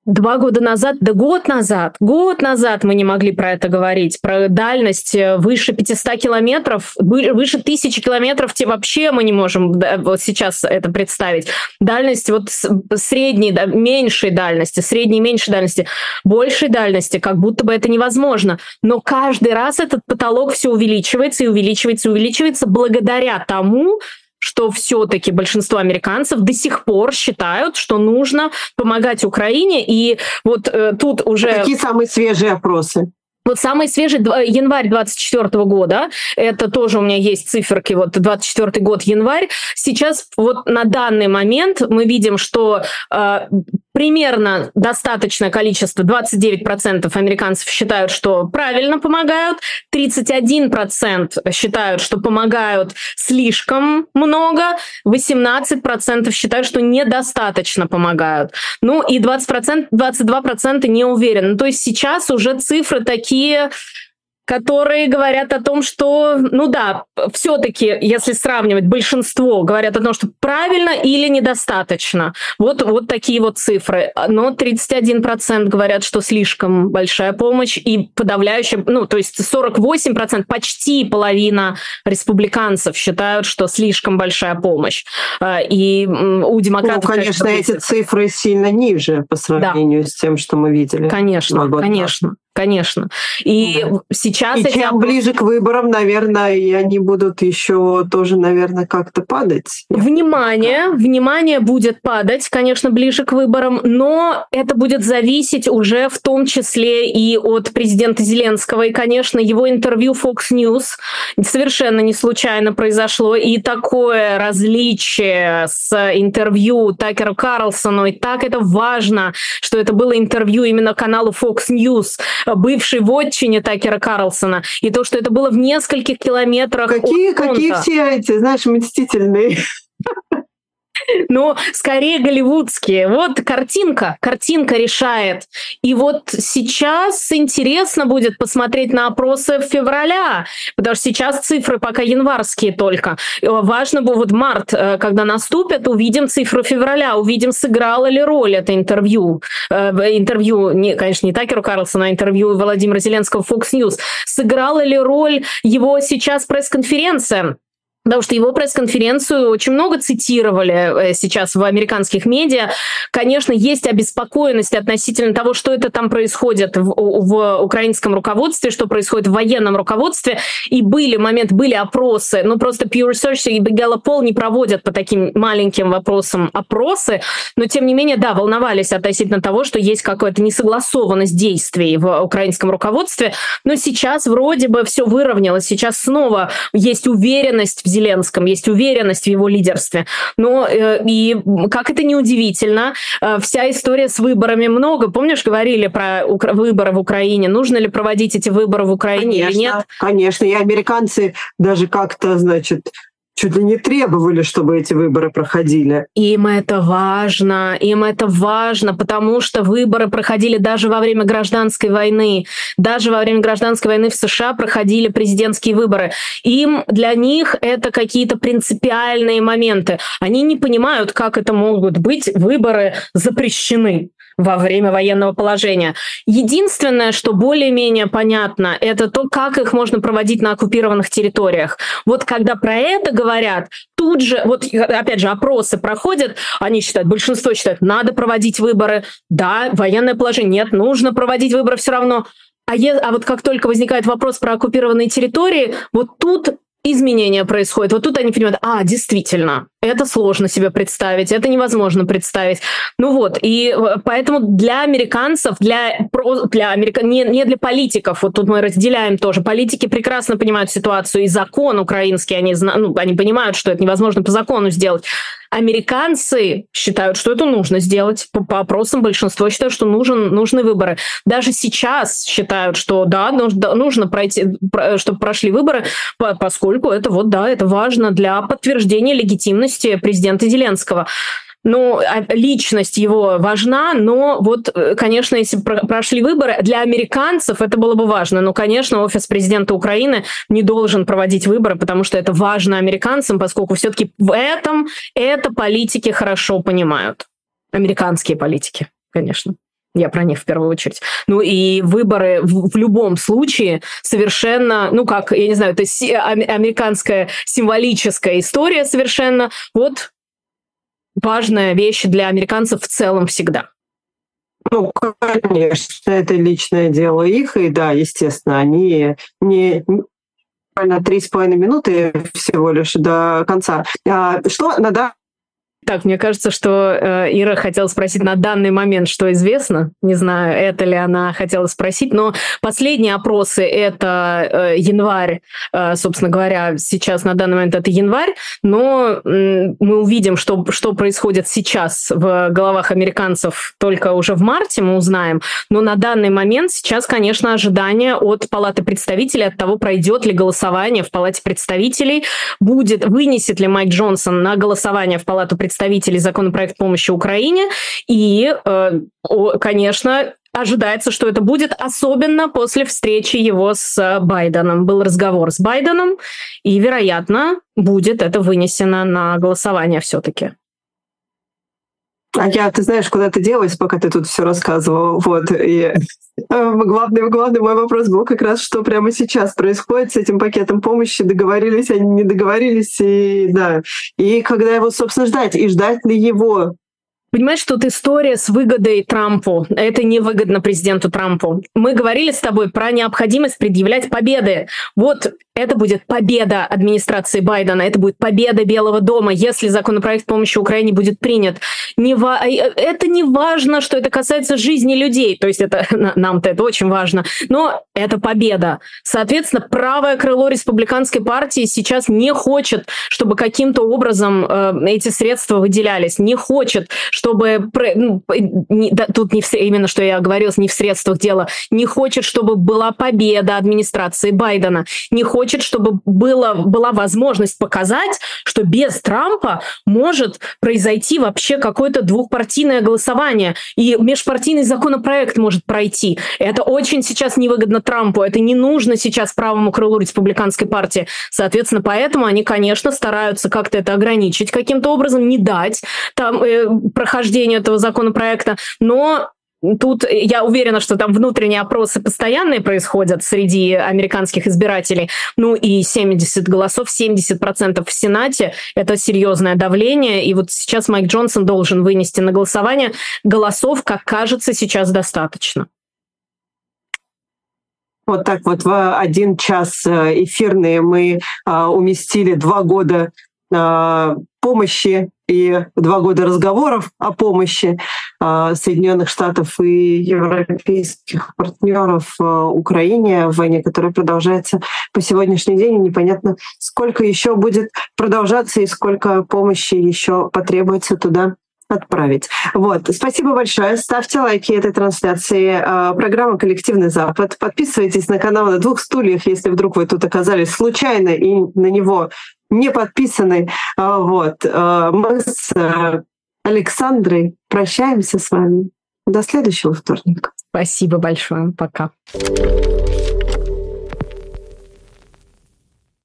Два года назад, да год назад, год назад мы не могли про это говорить, про дальность э, выше 500 километров, выше 1000 километров, те вообще мы не можем вот сейчас это представить. Дальность вот средней, меньшей дальности, средней меньшей дальности, большей дальности, как будто бы это невозможно. Но каждый раз этот потолок все увеличивается и увеличивается и увеличивается благодаря тому, что все-таки большинство американцев до сих пор считают, что нужно помогать Украине. И вот э, тут уже... Какие самые свежие опросы? Вот самый свежий январь 24 года, это тоже у меня есть циферки, вот 24 год январь. Сейчас вот на данный момент мы видим, что э, примерно достаточное количество, 29% американцев считают, что правильно помогают, 31% считают, что помогают слишком много, 18% считают, что недостаточно помогают. Ну и 20%, 22% не уверены. То есть сейчас уже цифры такие которые говорят о том, что, ну да, все-таки, если сравнивать, большинство говорят о том, что правильно или недостаточно. Вот, вот такие вот цифры. Но 31% говорят, что слишком большая помощь, и подавляющая, ну, то есть 48%, почти половина республиканцев считают, что слишком большая помощь. А, и у демократов... Ну, конечно, эти цифры сильно ниже по сравнению да. с тем, что мы видели. Конечно, конечно конечно. И да. сейчас... И эти... чем ближе к выборам, наверное, и они будут еще тоже, наверное, как-то падать. Внимание, внимание будет падать, конечно, ближе к выборам, но это будет зависеть уже в том числе и от президента Зеленского. И, конечно, его интервью Fox News совершенно не случайно произошло. И такое различие с интервью Такера Карлсону, и так это важно, что это было интервью именно каналу Fox News, бывшей вотчине Такера Карлсона, и то, что это было в нескольких километрах какие, Какие все эти, знаешь, мстительные но скорее голливудские. Вот картинка, картинка решает. И вот сейчас интересно будет посмотреть на опросы февраля, потому что сейчас цифры пока январские только. Важно было вот март, э, когда наступит, увидим цифры февраля, увидим, сыграло ли роль это интервью. Э, интервью, не, конечно, не Такеру Карлсона, а интервью Владимира Зеленского в Fox News. Сыграла ли роль его сейчас пресс-конференция? Потому что его пресс-конференцию очень много цитировали э, сейчас в американских медиа. Конечно, есть обеспокоенность относительно того, что это там происходит в, в украинском руководстве, что происходит в военном руководстве. И были моменты, были опросы, но просто Pew Research и Gallup не проводят по таким маленьким вопросам опросы. Но, тем не менее, да, волновались относительно того, что есть какая-то несогласованность действий в украинском руководстве. Но сейчас вроде бы все выровнялось. Сейчас снова есть уверенность в Зеленском, есть уверенность в его лидерстве. Но э, и как это неудивительно, э, вся история с выборами много. Помнишь, говорили про выборы в Украине? Нужно ли проводить эти выборы в Украине конечно, или нет? Конечно, и американцы даже как-то, значит, чуть ли не требовали, чтобы эти выборы проходили. Им это важно, им это важно, потому что выборы проходили даже во время гражданской войны. Даже во время гражданской войны в США проходили президентские выборы. Им, для них это какие-то принципиальные моменты. Они не понимают, как это могут быть выборы запрещены во время военного положения. Единственное, что более-менее понятно, это то, как их можно проводить на оккупированных территориях. Вот когда про это говорят, тут же, вот опять же, опросы проходят, они считают, большинство считают, надо проводить выборы, да, военное положение, нет, нужно проводить выборы все равно. А, е, а вот как только возникает вопрос про оккупированные территории, вот тут изменения происходят. Вот тут они понимают, а, действительно, это сложно себе представить, это невозможно представить. Ну вот, и э, поэтому для американцев, для, для америка... не, не для политиков, вот тут мы разделяем тоже, политики прекрасно понимают ситуацию, и закон украинский, они, ну, они понимают, что это невозможно по закону сделать. Американцы считают, что это нужно сделать. По, по опросам большинство считают, что нужен, нужны выборы. Даже сейчас считают, что да, нужно, нужно пройти, чтобы прошли выборы, поскольку это вот, да, это важно для подтверждения легитимности президента Зеленского. Ну, а личность его важна, но вот, э, конечно, если прошли выборы, для американцев это было бы важно. Но, конечно, офис президента Украины не должен проводить выборы, потому что это важно американцам, поскольку все-таки в этом это политики хорошо понимают. Американские политики, конечно. Я про них в первую очередь. Ну и выборы в, в любом случае совершенно, ну как, я не знаю, это си- американская символическая история совершенно. Вот важная вещь для американцев в целом всегда. Ну, конечно, это личное дело их, и да, естественно, они не буквально три с половиной минуты всего лишь до конца. А что на так, мне кажется, что э, Ира хотела спросить на данный момент, что известно. Не знаю, это ли она хотела спросить, но последние опросы это э, январь, э, собственно говоря, сейчас на данный момент это январь, но э, мы увидим, что, что происходит сейчас в головах американцев только уже в марте, мы узнаем. Но на данный момент сейчас, конечно, ожидание от Палаты представителей, от того, пройдет ли голосование в Палате представителей, будет, вынесет ли Майк Джонсон на голосование в Палату представителей представителей законопроект помощи Украине. И, э, конечно, ожидается, что это будет, особенно после встречи его с Байденом. Был разговор с Байденом, и, вероятно, будет это вынесено на голосование все-таки. А я, ты знаешь, куда ты делась, пока ты тут все рассказывал. Вот. И э, главный, главный мой вопрос был как раз, что прямо сейчас происходит с этим пакетом помощи. Договорились они, не договорились. И да. И когда его, собственно, ждать? И ждать ли его? Понимаешь, тут история с выгодой Трампу. Это невыгодно президенту Трампу. Мы говорили с тобой про необходимость предъявлять победы. Вот это будет победа администрации Байдена, это будет победа Белого дома, если законопроект помощи Украине будет принят. Не ва... Э, это не важно, что это касается жизни людей, то есть это нам-то это очень важно, но это победа. Соответственно, правое крыло республиканской партии сейчас не хочет, чтобы каким-то образом э, эти средства выделялись, не хочет, чтобы ну, тут не в, именно что я говорил, не в средствах дело, не хочет, чтобы была победа администрации Байдена, не хочет, чтобы было, была возможность показать, что без Трампа может произойти вообще какое-то двухпартийное голосование, и межпартийный законопроект может пройти. Это очень сейчас невыгодно Трампу, это не нужно сейчас правому крылу республиканской партии. Соответственно, поэтому они, конечно, стараются как-то это ограничить каким-то образом, не дать там э, прохождению этого законопроекта, но Тут я уверена, что там внутренние опросы постоянные происходят среди американских избирателей. Ну и 70 голосов, 70% в Сенате – это серьезное давление. И вот сейчас Майк Джонсон должен вынести на голосование голосов, как кажется, сейчас достаточно. Вот так вот в один час э, эфирные мы а, уместили два года а, помощи и два года разговоров о помощи а, Соединенных Штатов и европейских партнеров а, Украине в войне, которая продолжается по сегодняшний день. И непонятно, сколько еще будет продолжаться и сколько помощи еще потребуется туда отправить. Вот. Спасибо большое. Ставьте лайки этой трансляции. Программа «Коллективный Запад». Подписывайтесь на канал «На двух стульях», если вдруг вы тут оказались случайно и на него не подписаны. А, вот. А, мы с Александрой прощаемся с вами. До следующего вторника. Спасибо большое. Пока.